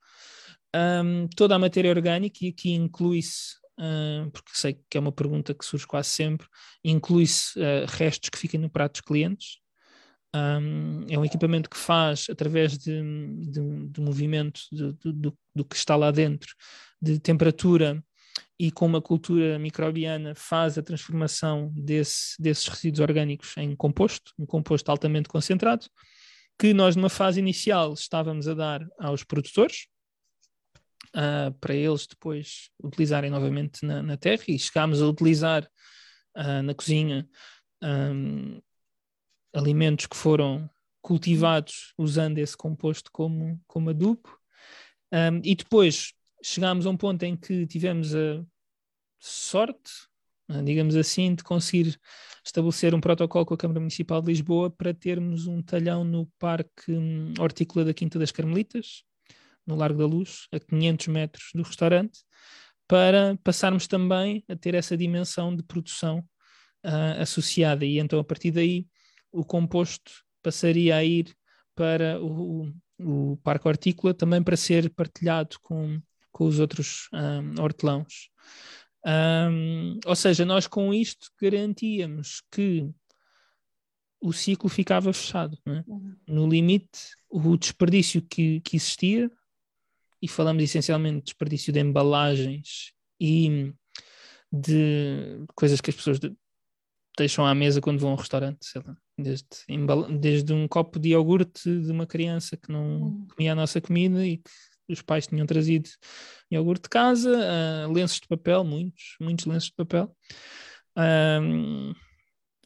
um, toda a matéria orgânica, e aqui inclui-se, uh, porque sei que é uma pergunta que surge quase sempre, inclui-se uh, restos que fiquem no prato dos clientes. Um, é um equipamento que faz, através de, de, de movimento de, do, do que está lá dentro, de temperatura e com uma cultura microbiana faz a transformação desse, desses resíduos orgânicos em composto, um composto altamente concentrado, que nós numa fase inicial estávamos a dar aos produtores, uh, para eles depois utilizarem novamente na, na terra e chegámos a utilizar uh, na cozinha um, alimentos que foram cultivados usando esse composto como, como adubo. Um, e depois chegámos a um ponto em que tivemos a sorte, ah, digamos assim, de conseguir estabelecer um protocolo com a Câmara Municipal de Lisboa para termos um talhão no Parque hum, Hortícola da Quinta das Carmelitas, no Largo da Luz, a 500 metros do restaurante, para passarmos também a ter essa dimensão de produção uh, associada. E então, a partir daí, o composto passaria a ir para o, o Parque Hortícola, também para ser partilhado com, com os outros um, ah, hortelãos. Um, ou seja, nós com isto garantíamos que o ciclo ficava fechado. É? Uhum. No limite, o desperdício que, que existia e falamos essencialmente de desperdício de embalagens e de coisas que as pessoas de, deixam à mesa quando vão ao restaurante, sei lá, desde, desde um copo de iogurte de uma criança que não hum. comia a nossa comida e que os pais tinham trazido iogurte de casa, uh, lenços de papel, muitos, muitos lenços de papel. Um,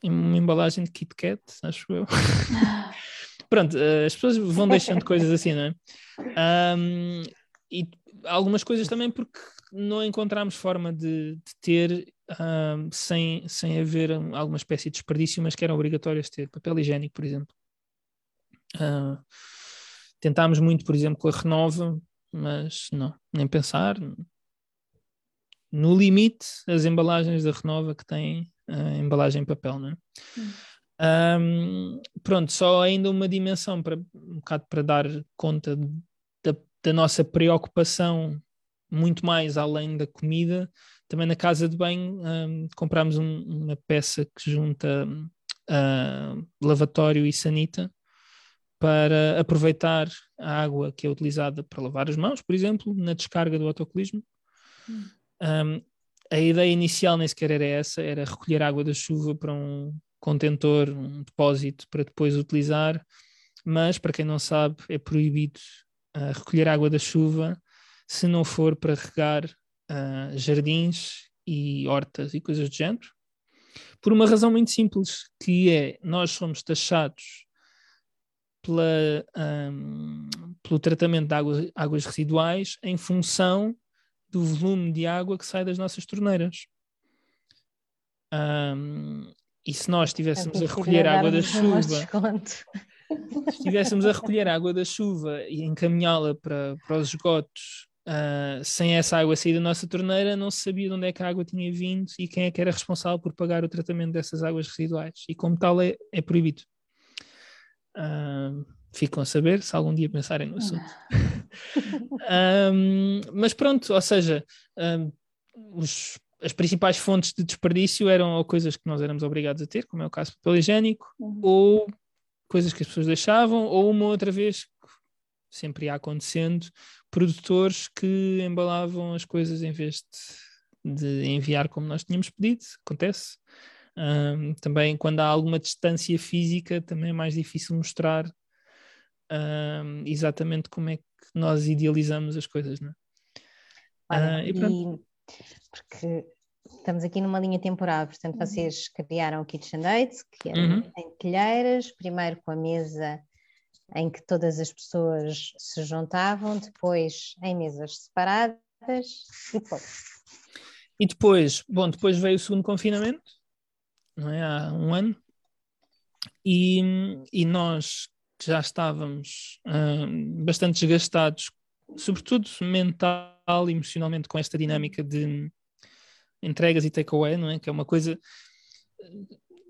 uma embalagem de Kit Kat, acho eu. Pronto, uh, as pessoas vão deixando coisas assim, não é? Um, e algumas coisas também porque não encontramos forma de, de ter uh, sem, sem haver alguma espécie de desperdício, mas que eram obrigatórias ter papel higiênico, por exemplo. Uh, tentámos muito, por exemplo, com a Renova, mas não, nem pensar. No limite, as embalagens da Renova que têm a embalagem em papel, não é? Hum. Um, pronto, só ainda uma dimensão para um bocado para dar conta da nossa preocupação muito mais além da comida, também na casa de banho um, compramos um, uma peça que junta uh, lavatório e sanita para aproveitar a água que é utilizada para lavar as mãos, por exemplo, na descarga do autocolismo. Hum. Um, a ideia inicial nem sequer era essa, era recolher água da chuva para um contentor, um depósito para depois utilizar, mas para quem não sabe é proibido uh, recolher água da chuva se não for para regar uh, jardins e hortas e coisas do género. Por uma razão muito simples, que é nós somos taxados pela, um, pelo tratamento de água, águas residuais em função do volume de água que sai das nossas torneiras. Um, e se nós estivéssemos a recolher água da chuva se estivéssemos a recolher a água da chuva e encaminhá-la para, para os esgotos uh, sem essa água sair da nossa torneira, não se sabia de onde é que a água tinha vindo e quem é que era responsável por pagar o tratamento dessas águas residuais. E como tal é, é proibido. Uh, ficam a saber se algum dia pensarem no assunto. um, mas pronto, ou seja, um, os, as principais fontes de desperdício eram ou coisas que nós éramos obrigados a ter, como é o caso do papel higiênico, uhum. ou coisas que as pessoas deixavam, ou uma outra vez, sempre ia acontecendo, produtores que embalavam as coisas em vez de, de enviar como nós tínhamos pedido, acontece. Um, também quando há alguma distância física, também é mais difícil mostrar um, exatamente como é que nós idealizamos as coisas, não é? Olha, uh, e porque estamos aqui numa linha temporal, portanto uhum. vocês criaram o Kitchen Date, que era uhum. em telheiras, primeiro com a mesa em que todas as pessoas se juntavam, depois em mesas separadas e depois. E depois, bom, depois veio o segundo confinamento, não é? Há um ano, e, e nós já estávamos uh, bastante desgastados, sobretudo mental e emocionalmente, com esta dinâmica de entregas e takeaway, não é? Que é uma coisa.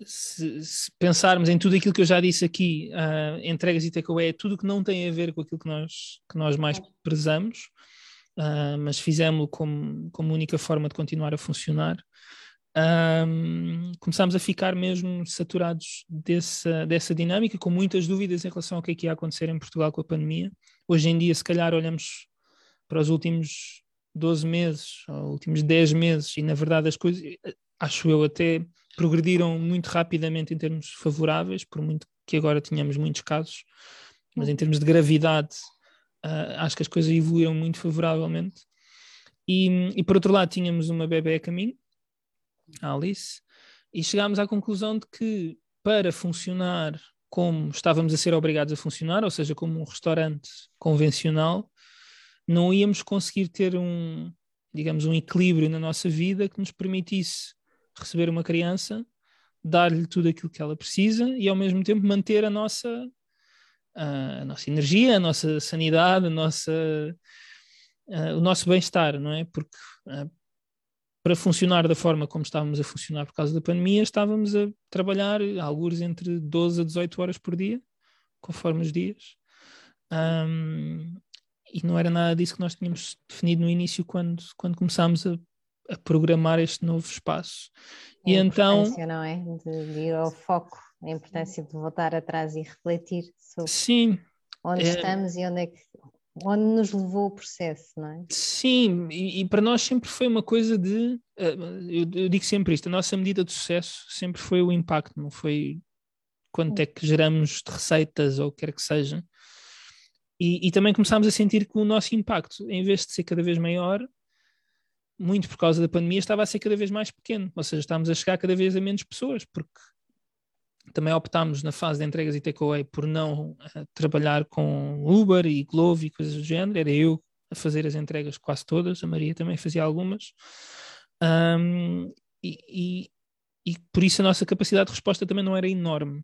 Se, se, pensarmos em tudo aquilo que eu já disse aqui, uh, entregas e takeaway é tudo que não tem a ver com aquilo que nós, que nós mais prezamos, uh, mas fizemos como, como única forma de continuar a funcionar. Um, começámos a ficar mesmo saturados dessa, dessa dinâmica, com muitas dúvidas em relação ao que é que ia acontecer em Portugal com a pandemia. Hoje em dia, se calhar, olhamos para os últimos 12 meses, ou últimos 10 meses, e na verdade as coisas, acho eu, até progrediram muito rapidamente em termos favoráveis, por muito que agora tenhamos muitos casos, mas em termos de gravidade, uh, acho que as coisas evoluíram muito favoravelmente. E, e por outro lado, tínhamos uma bebê a caminho, a Alice, e chegámos à conclusão de que para funcionar como estávamos a ser obrigados a funcionar, ou seja, como um restaurante convencional, não íamos conseguir ter um, digamos, um equilíbrio na nossa vida que nos permitisse receber uma criança, dar-lhe tudo aquilo que ela precisa e ao mesmo tempo manter a nossa a nossa energia, a nossa sanidade, a nossa, o nosso bem-estar, não é? Porque para funcionar da forma como estávamos a funcionar por causa da pandemia, estávamos a trabalhar alguns entre 12 a 18 horas por dia, conforme os dias. Um, e não era nada disso que nós tínhamos definido no início quando, quando começámos a, a programar este novo espaço. A e então. não é? De, de, ir ao foco, a importância de voltar atrás e refletir sobre sim, onde é... estamos e onde é que. Onde nos levou o processo, não é? Sim, e, e para nós sempre foi uma coisa de. Eu, eu digo sempre isto: a nossa medida de sucesso sempre foi o impacto, não foi quanto é que geramos de receitas ou o que quer que seja. E, e, também começámos a sentir que o nosso impacto, em vez de ser cada vez maior, muito por causa da pandemia, estava a ser cada vez mais pequeno. Ou seja, estávamos a chegar cada vez a menos pessoas, porque também optámos na fase de entregas e takeaway por não uh, trabalhar com Uber e Glovo e coisas do género. Era eu a fazer as entregas quase todas, a Maria também fazia algumas. Um, e, e, e por isso a nossa capacidade de resposta também não era enorme.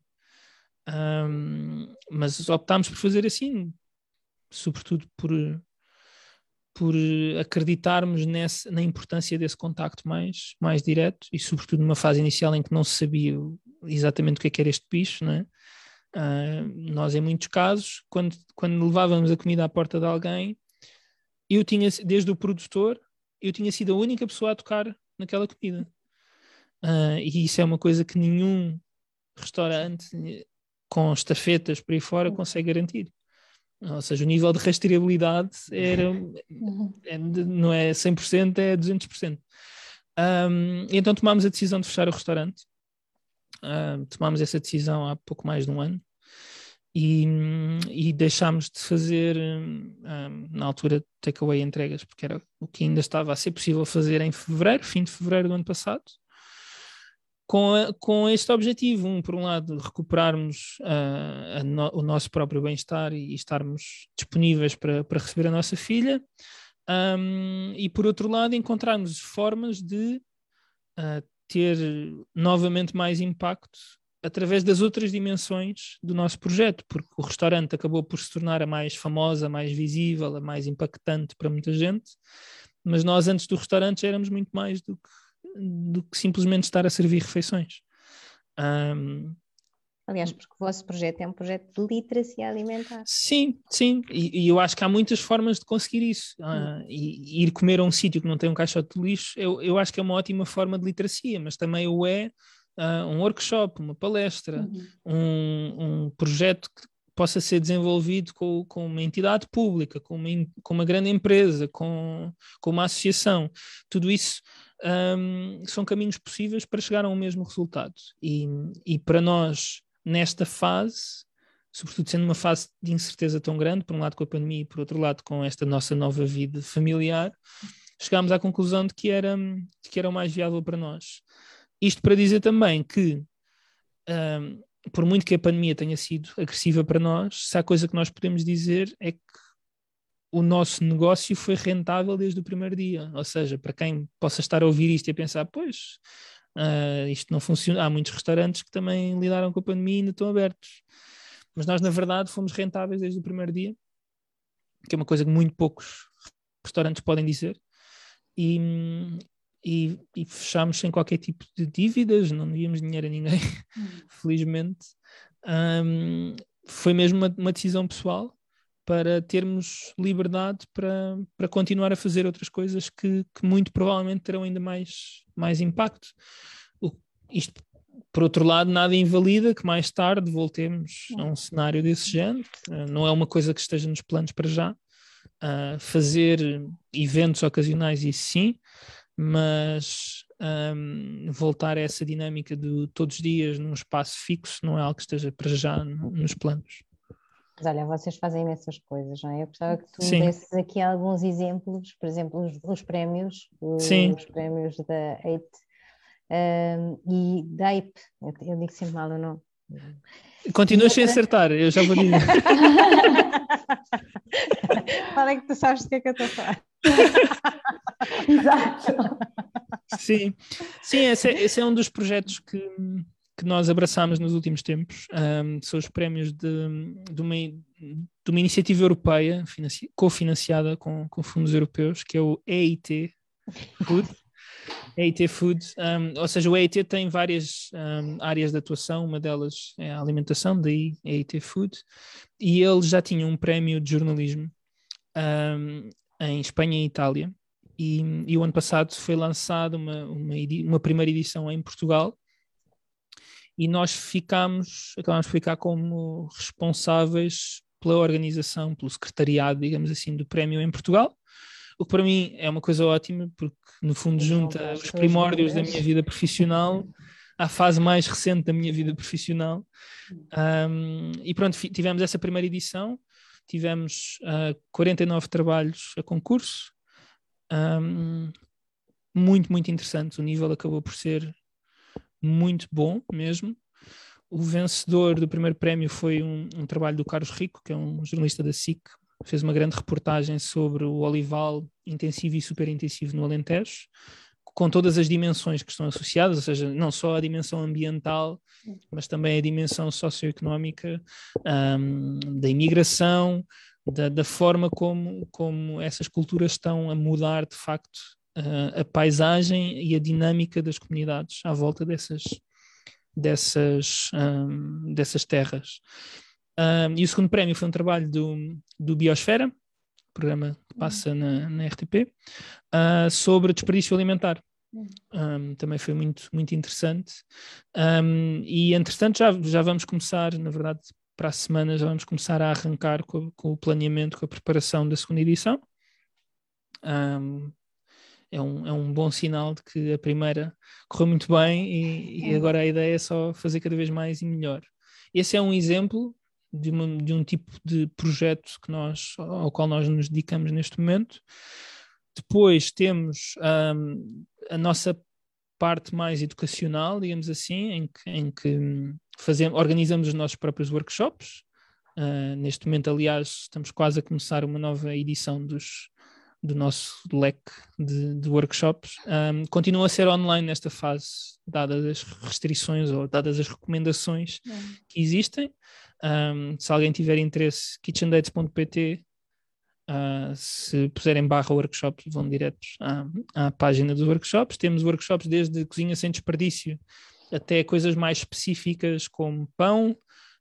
Um, mas optámos por fazer assim, sobretudo por, por acreditarmos nessa, na importância desse contacto mais, mais direto e sobretudo numa fase inicial em que não se sabia exatamente o que, é que era este bicho, não é? Uh, nós em muitos casos, quando, quando levávamos a comida à porta de alguém, eu tinha, desde o produtor, eu tinha sido a única pessoa a tocar naquela comida. Uh, e isso é uma coisa que nenhum restaurante com estafetas por aí fora consegue garantir. Ou seja, o nível de rastreabilidade era, uhum. é, não é 100%, é 200%. Um, então tomámos a decisão de fechar o restaurante. Um, tomámos essa decisão há pouco mais de um ano e, e deixámos de fazer, um, na altura, takeaway entregas, porque era o que ainda estava a ser possível fazer em fevereiro, fim de fevereiro do ano passado com, a, com este objetivo, um, por um lado, recuperarmos uh, no, o nosso próprio bem-estar e, estarmos disponíveis para, para receber a nossa filha, um, e por outro lado, encontrarmos formas de uh, ter novamente mais impacto através das outras dimensões do nosso projeto, porque o restaurante acabou por se tornar a mais famosa, a mais visível, a mais impactante para muita gente, mas nós antes do restaurante éramos muito mais do que do que simplesmente estar a servir refeições. Um, Aliás, porque o vosso projeto é um projeto de literacia alimentar. Sim, sim, e, e eu acho que há muitas formas de conseguir isso. Uh, e, e, ir comer a um sítio que não tem um caixote de lixo, eu, eu acho que é uma ótima forma de literacia, mas também o é uh, um workshop, uma palestra, uhum. um, um projeto que possa ser desenvolvido com, com uma entidade pública, com uma, com uma grande empresa, com, com uma associação. Tudo isso um, são caminhos possíveis para chegar ao mesmo resultado. E, e para nós, nesta fase, sobretudo sendo uma fase de incerteza tão grande, por um lado com a pandemia e por outro lado com esta nossa nova vida familiar, chegámos à conclusão de que era, de que era o mais viável para nós. Isto para dizer também que, um, por muito que a pandemia tenha sido agressiva para nós, se há coisa que nós podemos dizer é que o nosso negócio foi rentável desde o primeiro dia. Ou seja, para quem possa estar a ouvir isto e a pensar, pois, uh, isto não funciona. Há muitos restaurantes que também lidaram com a pandemia e ainda estão abertos. Mas nós, na verdade, fomos rentáveis desde o primeiro dia, que é uma coisa que muito poucos restaurantes podem dizer. E, e, e fechámos sem qualquer tipo de dívidas, não devíamos dinheiro a ninguém, hum. felizmente. Um, foi mesmo uma, uma decisão pessoal para termos liberdade para, para continuar a fazer outras coisas que, que muito provavelmente terão ainda mais, mais impacto. O, isto, por outro lado, nada invalida que mais tarde voltemos a um cenário desse género. Uh, não é uma coisa que esteja nos planos para já. Uh, fazer eventos ocasionais, isso sim, mas um, voltar a essa dinâmica de todos os dias num espaço fixo não é algo que esteja para já nos planos. Mas olha, vocês fazem imensas coisas, não é? Eu gostava que tu Sim. desses aqui alguns exemplos, por exemplo, os, os prémios, Sim. os prémios da EIT um, e da IP, eu, eu, digo sempre mal o nome. Continuas sem acertar, eu já vou dizer. Fala é que tu sabes do que é que eu estou a falar. Exato. Sim, Sim esse, é, esse é um dos projetos que, que nós abraçámos nos últimos tempos um, são os prémios de, de, uma, de uma iniciativa europeia cofinanciada com, com fundos europeus, que é o EIT Food. EIT Food, um, ou seja, o EIT tem várias um, áreas de atuação, uma delas é a alimentação, daí EIT Food, e eles já tinham um prémio de jornalismo em Espanha e Itália, e, e, o ano passado foi lançada uma, uma, uma primeira edição em Portugal, e nós ficámos, acabámos de ficar como responsáveis pela organização, pelo secretariado, digamos assim, do prémio em Portugal, o que para mim é uma coisa ótima, porque no fundo junta os primórdios da minha vida profissional à fase mais recente da minha vida profissional. Um, e pronto, tivemos essa primeira edição, tivemos uh, ah, 49 trabalhos a concurso, um, muito, muito interessante. O nível acabou por ser muito bom mesmo. O vencedor do primeiro prémio foi um, um, trabalho do Carlos Rico, que é um jornalista da SIC, fez uma grande reportagem sobre o olival intensivo e super intensivo no Alentejo, com todas as dimensões que estão associadas, ou seja, não só a dimensão ambiental, mas também a dimensão socioeconómica um, da imigração, da, da, forma como, como essas culturas estão a mudar de facto uh, a paisagem e a dinâmica das comunidades à volta dessas, dessas, um, dessas terras. Um, e o segundo prémio foi um trabalho do, do Biosfera, programa que passa na, na RTP, uh, sobre desperdício alimentar. Um, também foi muito, muito interessante. E entretanto, já, já vamos começar, na verdade, para a semana, já vamos começar a arrancar com, com o planeamento, com a preparação da segunda edição. Um, é um, é um bom sinal de que a primeira correu muito bem e, e, agora a ideia é só fazer cada vez mais e melhor. Esse é um exemplo de, uma, de um tipo de projeto que nós, ao qual nós nos dedicamos neste momento. Depois temos um, a nossa parte mais educacional, digamos assim, em que, em que fazemos, organizamos os nossos próprios workshops. Uh, neste momento, aliás, estamos quase a começar uma nova edição dos, do nosso leque de, de workshops. Um, continua a ser online nesta fase, dadas as restrições ou dadas as recomendações que existem. Um, se alguém tiver interesse, kitchendates.pt, uh, ah, se puserem barra workshops, vão diretos à, à página dos workshops. Temos workshops desde cozinha sem desperdício até coisas mais específicas como pão,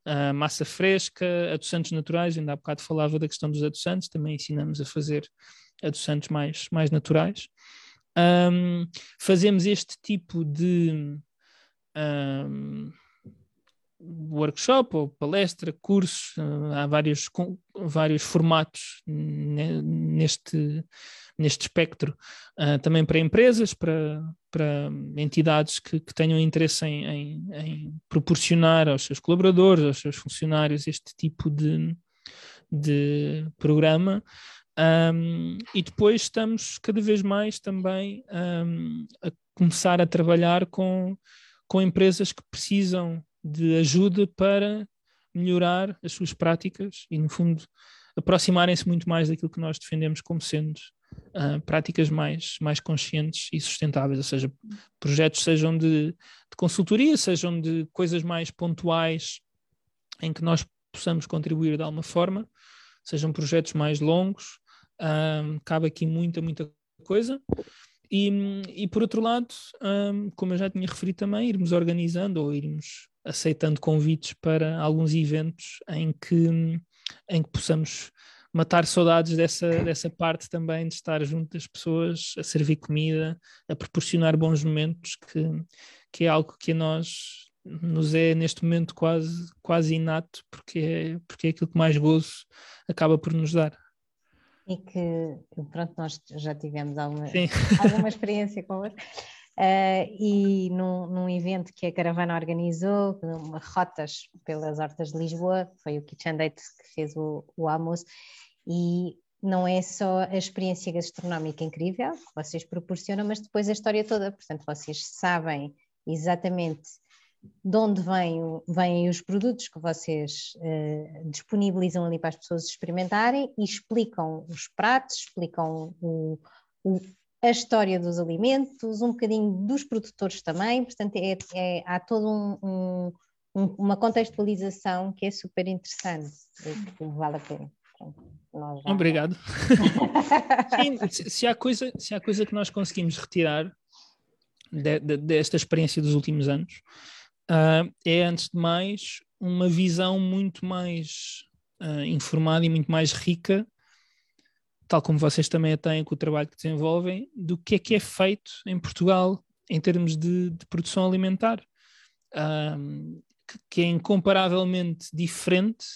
uh, massa fresca, adoçantes naturais. Ainda há bocado falava da questão dos adoçantes, também ensinamos a fazer adoçantes mais, mais naturais. Um, fazemos este tipo de um, workshop ou palestra, cursos, uh, há vários, com, vários formatos neste, neste espectro, uh, também para empresas, para, para entidades que, que tenham interesse em, em, em, proporcionar aos seus colaboradores, aos seus funcionários, este tipo de, de programa. Um, e depois estamos cada vez mais também um, a começar a trabalhar com, com empresas que precisam de ajuda para melhorar as suas práticas e, no fundo, aproximarem-se muito mais daquilo que nós defendemos como sendo uh, práticas mais, mais conscientes e sustentáveis, ou seja, projetos sejam de, de consultoria, sejam de coisas mais pontuais em que nós possamos contribuir de alguma forma, sejam projetos mais longos, um, cabe aqui muita, muita coisa. E, e por outro lado, um, como eu já tinha referido também, irmos organizando ou irmos aceitando convites para alguns eventos em que, em que possamos matar saudades dessa, dessa parte também de estar junto das pessoas, a servir comida, a proporcionar bons momentos, que, que é algo que a nós nos é neste momento quase, quase inato, porque é, porque é aquilo que mais gozo acaba por nos dar. E que, pronto, nós já tivemos alguma, alguma experiência com Uh, e num, num, evento que a Caravana organizou, rotas pelas hortas de Lisboa, foi o Kitchen Date que fez o, o almoço, e não é só a experiência gastronómica incrível que vocês proporcionam, mas depois a história toda. Portanto, vocês sabem exatamente de onde vêm, vêm os produtos que vocês uh, disponibilizam ali para as pessoas experimentarem e explicam os pratos, explicam o, o, a história dos alimentos, um bocadinho dos produtores também, portanto é, é há todo um, um, um, uma contextualização que é super interessante e que vale a pena. Obrigado. Sim, se, se, há coisa, se há coisa que nós conseguimos retirar de, de, desta experiência dos últimos anos, uh, é, antes de mais, uma visão muito mais uh, informada e muito mais rica, tal como vocês também a têm com o trabalho que desenvolvem, do que é que é feito em Portugal em termos de, de produção alimentar, uh, que, que é incomparavelmente diferente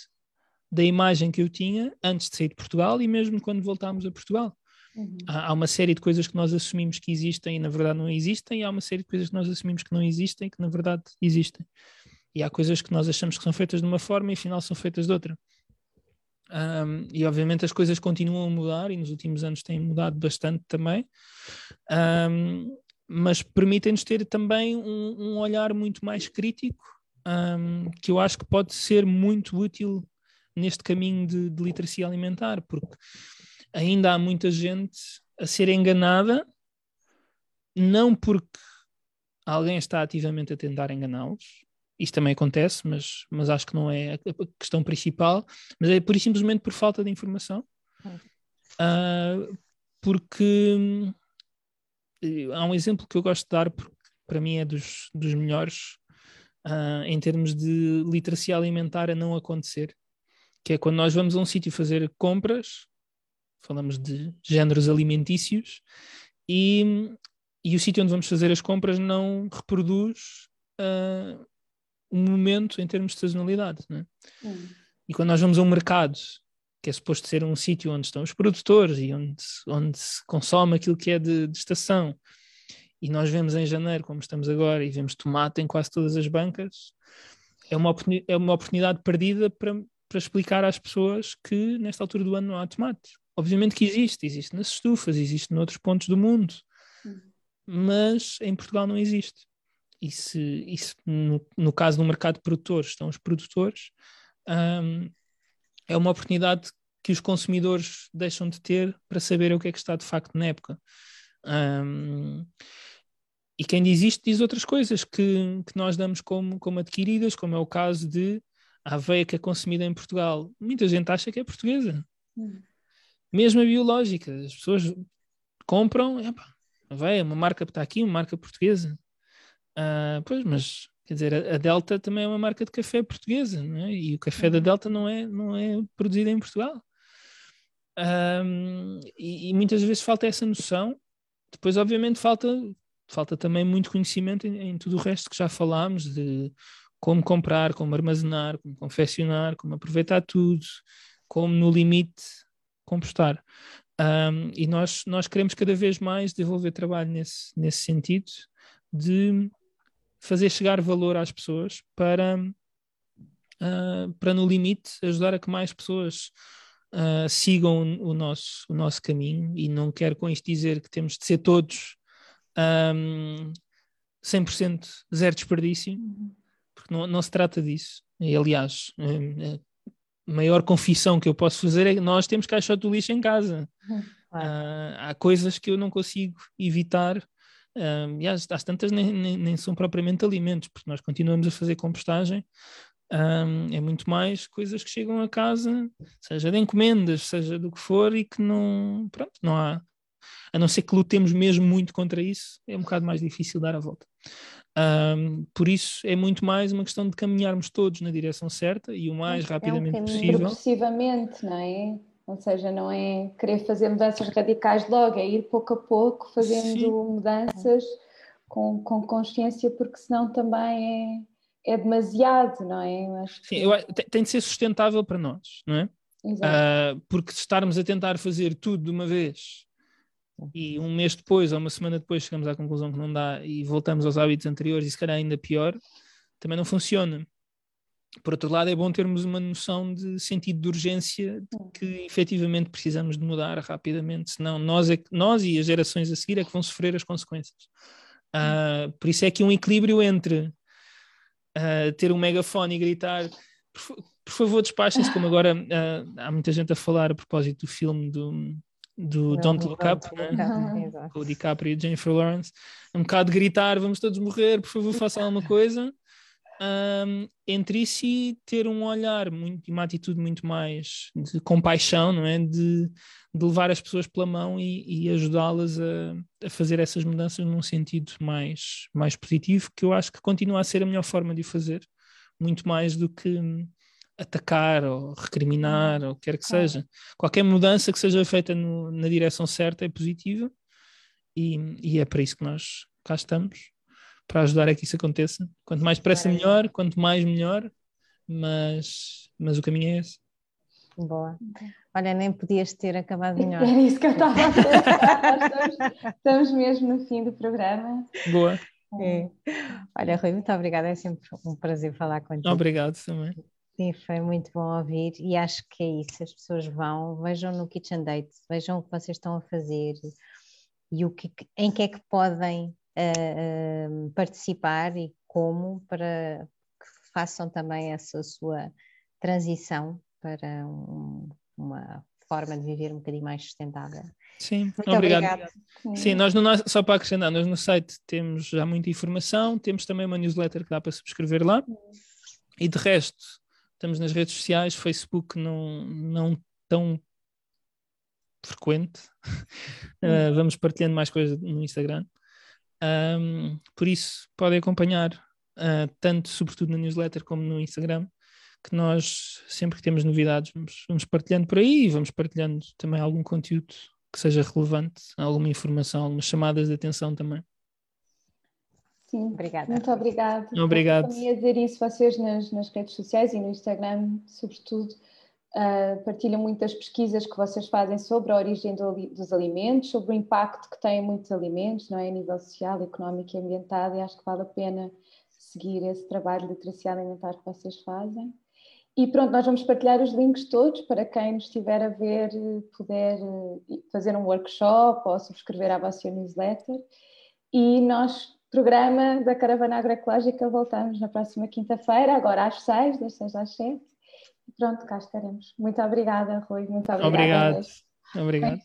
da imagem que eu tinha antes de sair de Portugal e mesmo quando voltámos a Portugal. Uhum. Há, há, uma série de coisas que nós assumimos que existem e na verdade não existem, e há uma série de coisas que nós assumimos que não existem e que na verdade existem. E há coisas que nós achamos que são feitas de uma forma e afinal são feitas de outra. Um, e obviamente as coisas continuam a mudar e nos últimos anos têm mudado bastante também, um, mas permitem-nos ter também um, um, olhar muito mais crítico que eu acho que pode ser muito útil neste caminho de, de literacia alimentar, porque ainda há muita gente a ser enganada, não porque alguém está ativamente a tentar enganá-los, isto também acontece, mas, mas acho que não é a questão principal, mas é por simplesmente por falta de informação. Uh, porque há um exemplo que eu gosto de dar, porque para mim é dos, dos melhores uh, em termos de literacia alimentar a não acontecer, que é quando nós vamos a um sítio fazer compras, falamos de géneros alimentícios, e, e o sítio onde vamos fazer as compras não reproduz uh, um momento em termos de sazonalidade. Né? Hum. E quando nós vamos a um mercado, que é suposto ser um sítio onde estão os produtores e onde, onde se consome aquilo que é de, de estação, e nós vemos em janeiro, como estamos agora, e vemos tomate em quase todas as bancas, é uma, é uma oportunidade perdida para, para explicar às pessoas que nesta altura do ano não há tomate. Obviamente que existe, existe nas estufas, existe noutros pontos do mundo, uhum. mas em Portugal não existe. E se, e se no, no, caso do mercado de produtores estão os produtores, um, é uma oportunidade que os consumidores deixam de ter para saber o que é que está de facto na época. Um, e quem diz isto diz outras coisas que, que nós damos como, como adquiridas, como é o caso de a aveia que é consumida em Portugal, muita gente acha que é portuguesa. Hum. Mesmo a biológica, as pessoas compram, epa, aveia, uma marca está aqui, uma marca portuguesa. Uh, pois, mas quer dizer, a, Delta também é uma marca de café portuguesa, é? e o café da uhum. Delta não é, não é produzido em Portugal. Um, e, e, muitas vezes falta essa noção. Depois, obviamente, falta falta também muito conhecimento em, em, tudo o resto que já falámos, de como comprar, como armazenar, como confeccionar, como aproveitar tudo, como no limite compostar. Um, e nós, nós queremos cada vez mais desenvolver trabalho nesse, nesse sentido de fazer chegar valor às pessoas para, uh, para no limite ajudar a que mais pessoas uh, sigam o nosso, o nosso caminho e não quero com isto dizer que temos de ser todos um, 100% zero desperdício, porque não, não se trata disso. E, aliás, a maior confissão que eu posso fazer é que nós temos caixote do lixo em casa. Uhum. Uh, há coisas que eu não consigo evitar e às, às tantas nem, nem, nem, são propriamente alimentos, porque nós continuamos a fazer compostagem. É muito mais coisas que chegam a casa, seja de encomendas, seja do que for, e que não, pronto, não há, a não ser que lutemos mesmo muito contra isso, é um bocado mais difícil dar a volta. Um, por isso é muito mais uma questão de caminharmos todos na direção certa e o mais é rapidamente um possível. Progressivamente, não é? Ou seja, não é querer fazer mudanças radicais logo, é ir pouco a pouco fazendo Sim. mudanças com, com consciência, porque senão também é, é demasiado, não é? Eu acho que... Sim, eu, tem de ser sustentável para nós, não é? Uh, porque se estarmos a tentar fazer tudo de uma vez e um mês depois ou uma semana depois chegamos à conclusão que não dá e voltamos aos hábitos anteriores e se calhar ainda pior, também não funciona por outro lado, é bom termos uma noção de sentido de urgência de que efetivamente precisamos de mudar rapidamente, senão nós, é, nós e as gerações a seguir é que vão sofrer as consequências. Uh, por isso é que um equilíbrio entre uh, ter um megafone e gritar por, por favor despachem-se, como agora uh, há muita gente a falar a propósito do filme do, do Don't Look Up, né? com o DiCaprio e Jennifer Lawrence, um bocado de gritar, vamos todos morrer, por favor façam alguma coisa, um, entre isso e ter um olhar muito, uma atitude muito mais de compaixão, não é? De, de levar as pessoas pela mão e, e ajudá-las a, a, fazer essas mudanças num sentido mais, mais positivo, que eu acho que continua a ser a melhor forma de o fazer, muito mais do que atacar ou recriminar ou quer que seja. Qualquer mudança que seja feita no, na direção certa é positiva e, e é para isso que nós cá estamos para ajudar a que isso aconteça. Quanto mais depressa, melhor, quanto mais, melhor, mas, mas o caminho é esse. Boa. Olha, nem podias ter acabado melhor. Era isso que eu estava a dizer. estamos, estamos mesmo no fim do programa. Boa. É. Olha, Rui, muito obrigada. É sempre um prazer falar contigo. Obrigado também. Sim, foi muito bom ouvir e acho que é isso. As pessoas vão, vejam no Kitchen Date, vejam o que vocês estão a fazer e o que, em que é que podem uh, participar e como para que façam também essa sua transição para um, uma forma de viver um bocadinho mais sustentável. Sim, Muito obrigado. Sim, nós no nosso, só para acrescentar, nós no site temos já muita informação, temos também uma newsletter que dá para subscrever lá. E de resto, estamos nas redes sociais, Facebook não, não tão frequente. Uh, vamos partilhando mais coisas no Instagram. Um, por isso, podem acompanhar uh, tanto, sobretudo na newsletter, como no Instagram, que nós, sempre que temos novidades, vamos, vamos partilhando por aí e vamos partilhando também algum conteúdo que seja relevante, alguma informação, algumas chamadas de atenção também. Sim, obrigada. Muito obrigada. Obrigado. Eu dizer isso, vocês nas, nas redes sociais e no Instagram, sobretudo, Uh, partilham muitas pesquisas que vocês fazem sobre a origem do, dos alimentos, sobre o impacto que têm muitos alimentos, não é? A nível social, económico e ambiental, e acho que vale a pena seguir esse trabalho de literacia alimentar que vocês fazem. E pronto, nós vamos partilhar os links todos para quem nos estiver a ver, puder eh, fazer um workshop ou subscrever a vossa newsletter. E nós, programa da Caravana Agroecológica, voltamos na próxima quinta-feira, agora às seis, das seis às sete pronto, cá estaremos. Muito obrigada, Rui. Muito obrigada. Obrigado. Obrigado.